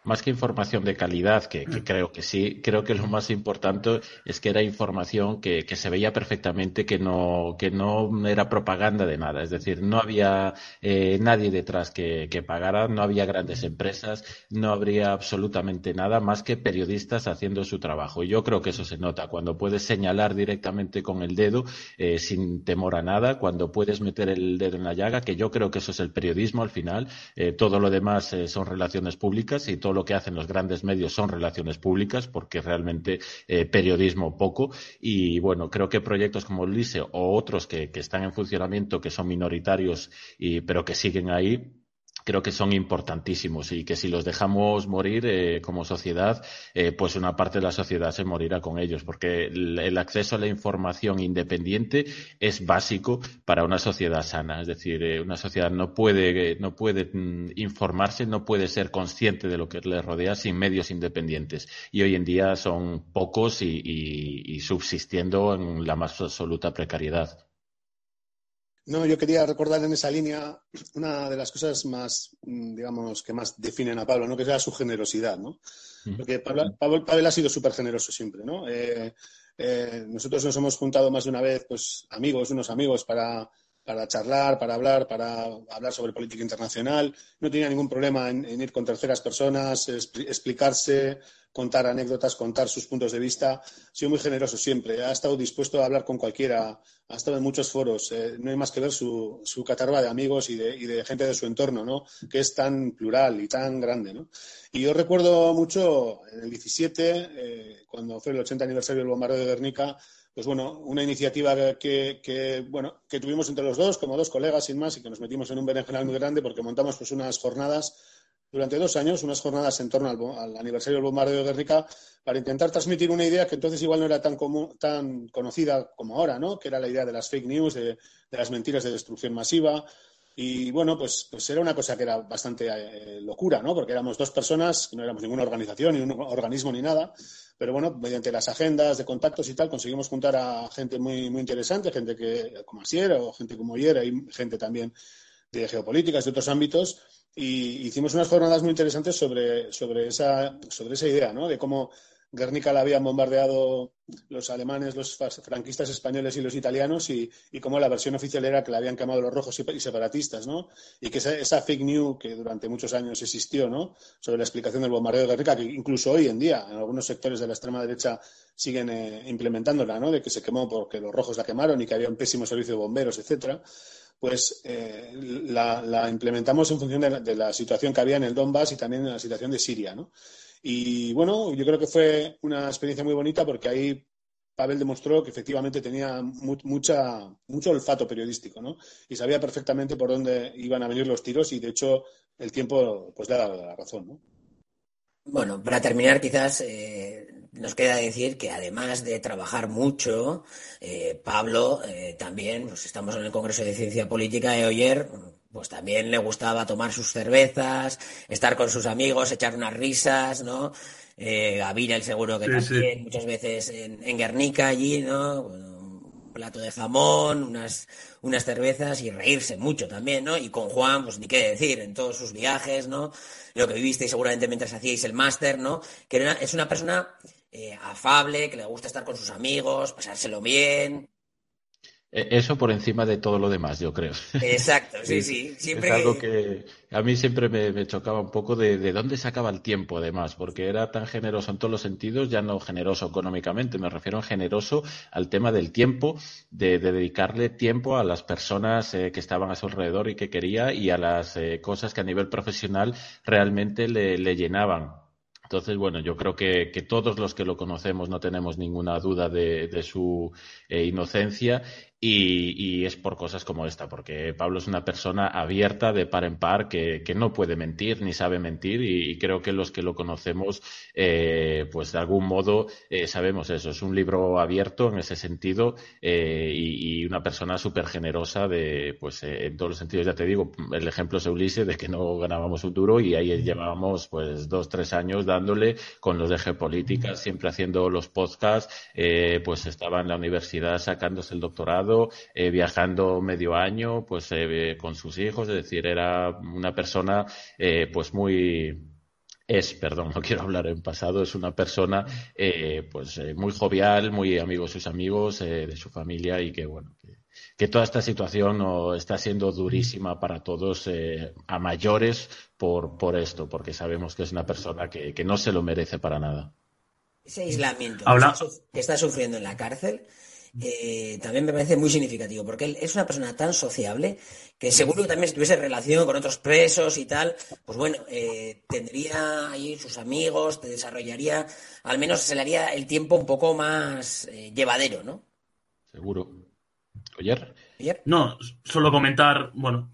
más que información de calidad, que, creo que sí, creo que lo más importante es que era información que, se veía perfectamente que no, que no era propaganda de nada. Es decir, no había eh, nadie detrás que, pagara, no había grandes empresas, no habría absolutamente nada más que periodistas haciendo su trabajo. Y yo creo que eso se nota cuando puedes señalar directamente con el dedo eh, sin temor a nada, cuando puedes meter el dedo en la llaga, que yo creo que eso es el periodismo al final. Eh, todo lo demás son relaciones públicas y todo lo que hacen los grandes medios son relaciones públicas, porque realmente eh, periodismo poco. Y bueno, creo que proyectos como LISE o otros que, que están en funcionamiento, que son minoritarios, y, pero que siguen ahí, creo que son importantísimos y que si los dejamos morir eh, como sociedad, eh, pues una parte de la sociedad se morirá con ellos, porque el, acceso a la información independiente es básico para una sociedad sana. Es decir, eh, una sociedad no puede, no puede mm, informarse, no puede ser consciente de lo que le rodea sin medios independientes. Y hoy en día son pocos y subsistiendo en la más absoluta precariedad. No, yo quería recordar en esa línea una de las cosas más, mm, digamos, que más definen a Pablo, ¿no? Que es su generosidad, ¿no? Porque Pablo, Pablo, ha sido súper generoso siempre, ¿no? Eh, eh, nosotros nos hemos juntado más de una vez, pues, amigos, unos amigos, para, para charlar, para hablar, para hablar sobre política internacional. No tenía ningún problema en, en ir con terceras personas, explicarse, contar anécdotas, contar sus puntos de vista. Ha sido muy generoso siempre. Ha estado dispuesto a hablar con cualquiera. Ha estado en muchos foros. Eh, no hay más que ver su, su catarba de amigos y de, y de, gente de su entorno, ¿no? que es tan plural y tan grande. ¿no? Y yo recuerdo mucho en el 17, eh, cuando fue el 80 aniversario del bombardeo de Guernica, pues bueno, una iniciativa que, bueno, que tuvimos entre los dos, como dos colegas sin más, y que nos metimos en un berenjenal muy grande porque montamos pues unas jornadas durante dos años unas jornadas en torno al, aniversario del bombardeo de Guernica para intentar transmitir una idea que entonces igual no era tan, tan conocida como ahora, ¿no? que era la idea de las fake news, de, las mentiras de destrucción masiva. Y bueno, pues, pues era una cosa que era bastante eh, locura, ¿no? Porque éramos dos personas, no éramos ninguna organización, ni un organismo, ni nada. Pero bueno, mediante las agendas de contactos y tal, conseguimos juntar a gente muy, muy interesante, gente que, como Asier o gente como Ayer, y gente también de geopolíticas, de otros ámbitos, y hicimos unas jornadas muy interesantes sobre, sobre, esa, sobre esa idea, ¿no? De cómo Guernica la habían bombardeado los alemanes, los franquistas españoles y los italianos y, y cómo la versión oficial era que la habían quemado los rojos y, separatistas, ¿no? Y que esa, fake news que durante muchos años existió, ¿no? Sobre la explicación del bombardeo de Guernica, que incluso hoy en día en algunos sectores de la extrema derecha siguen eh, implementándola, ¿no? De que se quemó porque los rojos la quemaron y que había un pésimo servicio de bomberos, etcétera pues eh, la, implementamos en función de la, situación que había en el Donbass y también en la situación de Siria, ¿no? Y bueno, yo creo que fue una experiencia muy bonita porque ahí Pavel demostró que efectivamente tenía mucha, mucho olfato periodístico, ¿no? Y sabía perfectamente por dónde iban a venir los tiros y de hecho el tiempo pues le ha dado la razón, ¿no? Bueno, para terminar, quizás eh, nos queda decir que además de trabajar mucho, eh, Pablo eh, también, pues estamos en el Congreso de Ciencia Política de Oyer, pues también le gustaba tomar sus cervezas, estar con sus amigos, echar unas risas, ¿no? Eh, el seguro que también, muchas veces en, en, Guernica allí, ¿no? Un plato de jamón, unas, unas cervezas y reírse mucho también, ¿no? Y con Juan, pues ni qué decir, en todos sus viajes, ¿no? Lo que vivisteis seguramente mientras hacíais el máster, ¿no? Que es una persona eh, afable, que le gusta estar con sus amigos, pasárselo bien. E, eso por encima de todo lo demás, yo creo. [laughs] Exacto, sí, sí. Siempre es algo que a mí siempre me, chocaba un poco de, de, dónde sacaba el tiempo, además, porque era tan generoso en todos los sentidos, ya no generoso económicamente, me refiero a generoso al tema del tiempo, de, dedicarle tiempo a las personas eh, que estaban a su alrededor y que quería y a las eh, cosas que a nivel profesional realmente le, le llenaban entonces, bueno, yo creo que, todos los que lo conocemos no tenemos ninguna duda de, su eh, inocencia y, es por cosas como esta, porque Pablo es una persona abierta de par en par que, no puede mentir ni sabe mentir y, creo que los que lo conocemos, eh, pues de algún modo eh, sabemos eso. Es un libro abierto en ese sentido eh, y, una persona súper generosa de, pues en todos los sentidos. Ya te digo, el ejemplo es Ulises de que no ganábamos un duro y ahí llevábamos pues dos, tres años dándole con los de geopolítica, siempre haciendo los podcasts, pues estaba en la universidad sacándose el doctorado eh, viajando medio año, pues eh, con sus hijos, es decir, era una persona eh, pues muy es, perdón, no [laughs] quiero hablar en pasado, es una persona pues muy jovial, muy amigo de sus amigos, de su familia y que bueno, que, toda esta situación no, está siendo durísima para todos a mayores por, por esto, porque sabemos que es una persona que, que no se lo merece para nada. Ese aislamiento que está sufriendo en la cárcel eh, también me parece muy significativo, porque él es una persona tan sociable que seguro que también si tuviese relación con otros presos y tal, pues bueno, eh, tendría ahí sus amigos, te desarrollaría, al menos se le haría el tiempo un poco más eh, llevadero, ¿no? Seguro. ¿Oyer? No, solo comentar, bueno,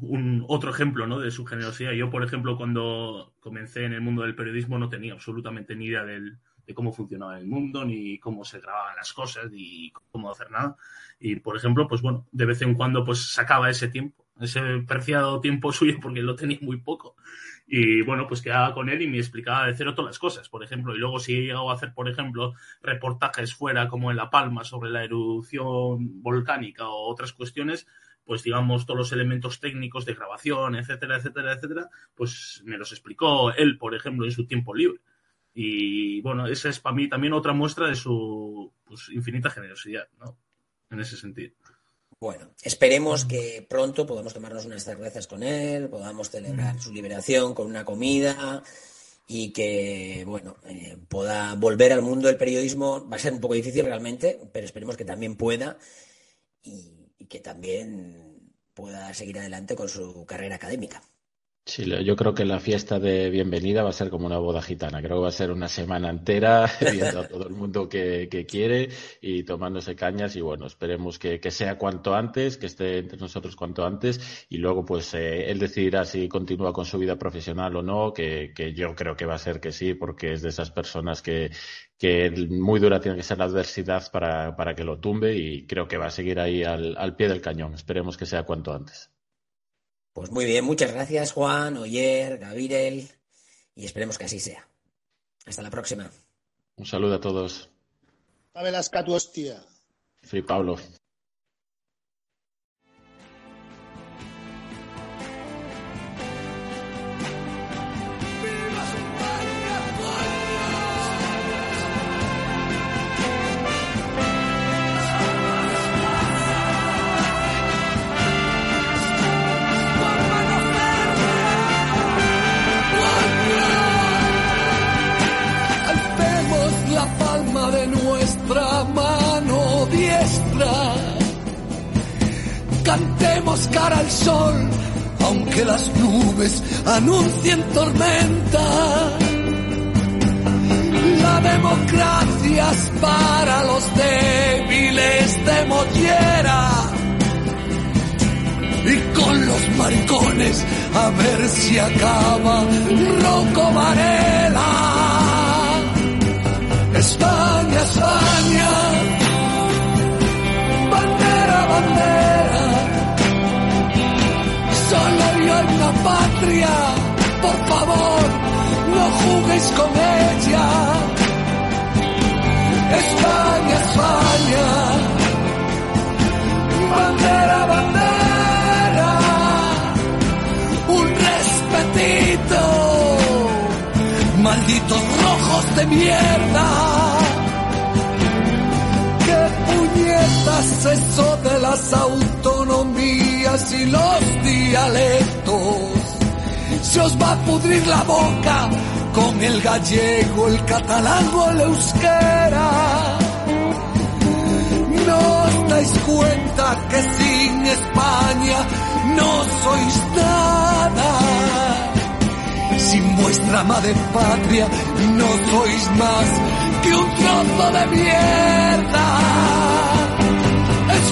un otro ejemplo ¿no? de su generosidad. Yo, por ejemplo, cuando comencé en el mundo del periodismo no tenía absolutamente ni idea del, de cómo funcionaba el mundo, ni cómo se grababan las cosas, ni cómo hacer nada. Y, por ejemplo, pues bueno, de vez en cuando pues sacaba ese tiempo ese preciado tiempo [laughs] suyo porque lo tenía muy poco. Y bueno, pues quedaba con él y me explicaba de cero todas las cosas, por ejemplo. Y luego si he llegado a hacer, por ejemplo, reportajes fuera como en La Palma sobre la erupción volcánica o otras cuestiones, pues digamos todos los elementos técnicos de grabación, etcétera, etcétera, etcétera, pues me los explicó él, por ejemplo, en su tiempo libre. Y bueno, esa es para mí también otra muestra de su pues, infinita generosidad, ¿no? En ese sentido. Bueno, esperemos que pronto podamos tomarnos unas cervezas con él, podamos celebrar su liberación con una comida y que, bueno, eh, pueda volver al mundo del periodismo. Va a ser un poco difícil realmente, pero esperemos que también pueda y, y que también pueda seguir adelante con su carrera académica. Sí, yo creo que la fiesta de bienvenida va a ser como una boda gitana. Creo que va a ser una semana entera [laughs] viendo a todo el mundo que, quiere y tomándose cañas. Y bueno, esperemos que, sea cuanto antes, que esté entre nosotros cuanto antes. Y luego, pues, eh, él decidirá si continúa con su vida profesional o no, que, yo creo que va a ser que sí, porque es de esas personas que, que muy dura tiene que ser la adversidad para, para que lo tumbe. Y creo que va a seguir ahí al, al pie del cañón. Esperemos que sea cuanto antes. Pues muy bien, muchas gracias Juan, Oyer, Gabriel y esperemos que así sea. Hasta la próxima. Un saludo a todos. Tu hostia. Free Pablo. Cara al sol, aunque las nubes anuncien tormenta. La democracia es para los débiles de mollera. Y con los maricones a ver si acaba Rocco Varela. España, España, bandera, bandera una patria, por favor, no juguéis con ella. España, España, bandera, bandera, un respetito, malditos rojos de mierda puñetas eso de las autonomías y los dialectos. Se os va a pudrir la boca con el gallego, el catalán o el euskera. No os dais cuenta que sin España no sois nada. Sin vuestra madre patria no sois más que un trozo de mierda.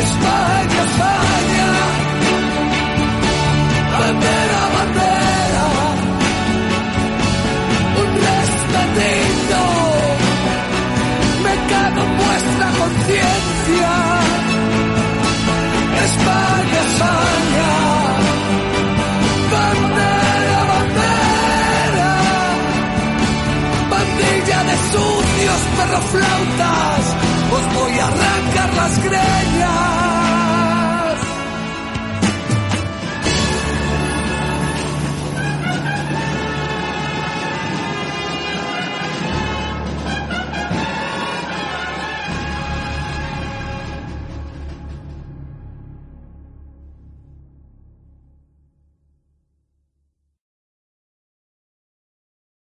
España, España, bandera, bandera, un respetito, me cago en vuestra conciencia, España, España, bandera, bandera, bandilla de sucios perroflautas, os voy a arrancar las greñas.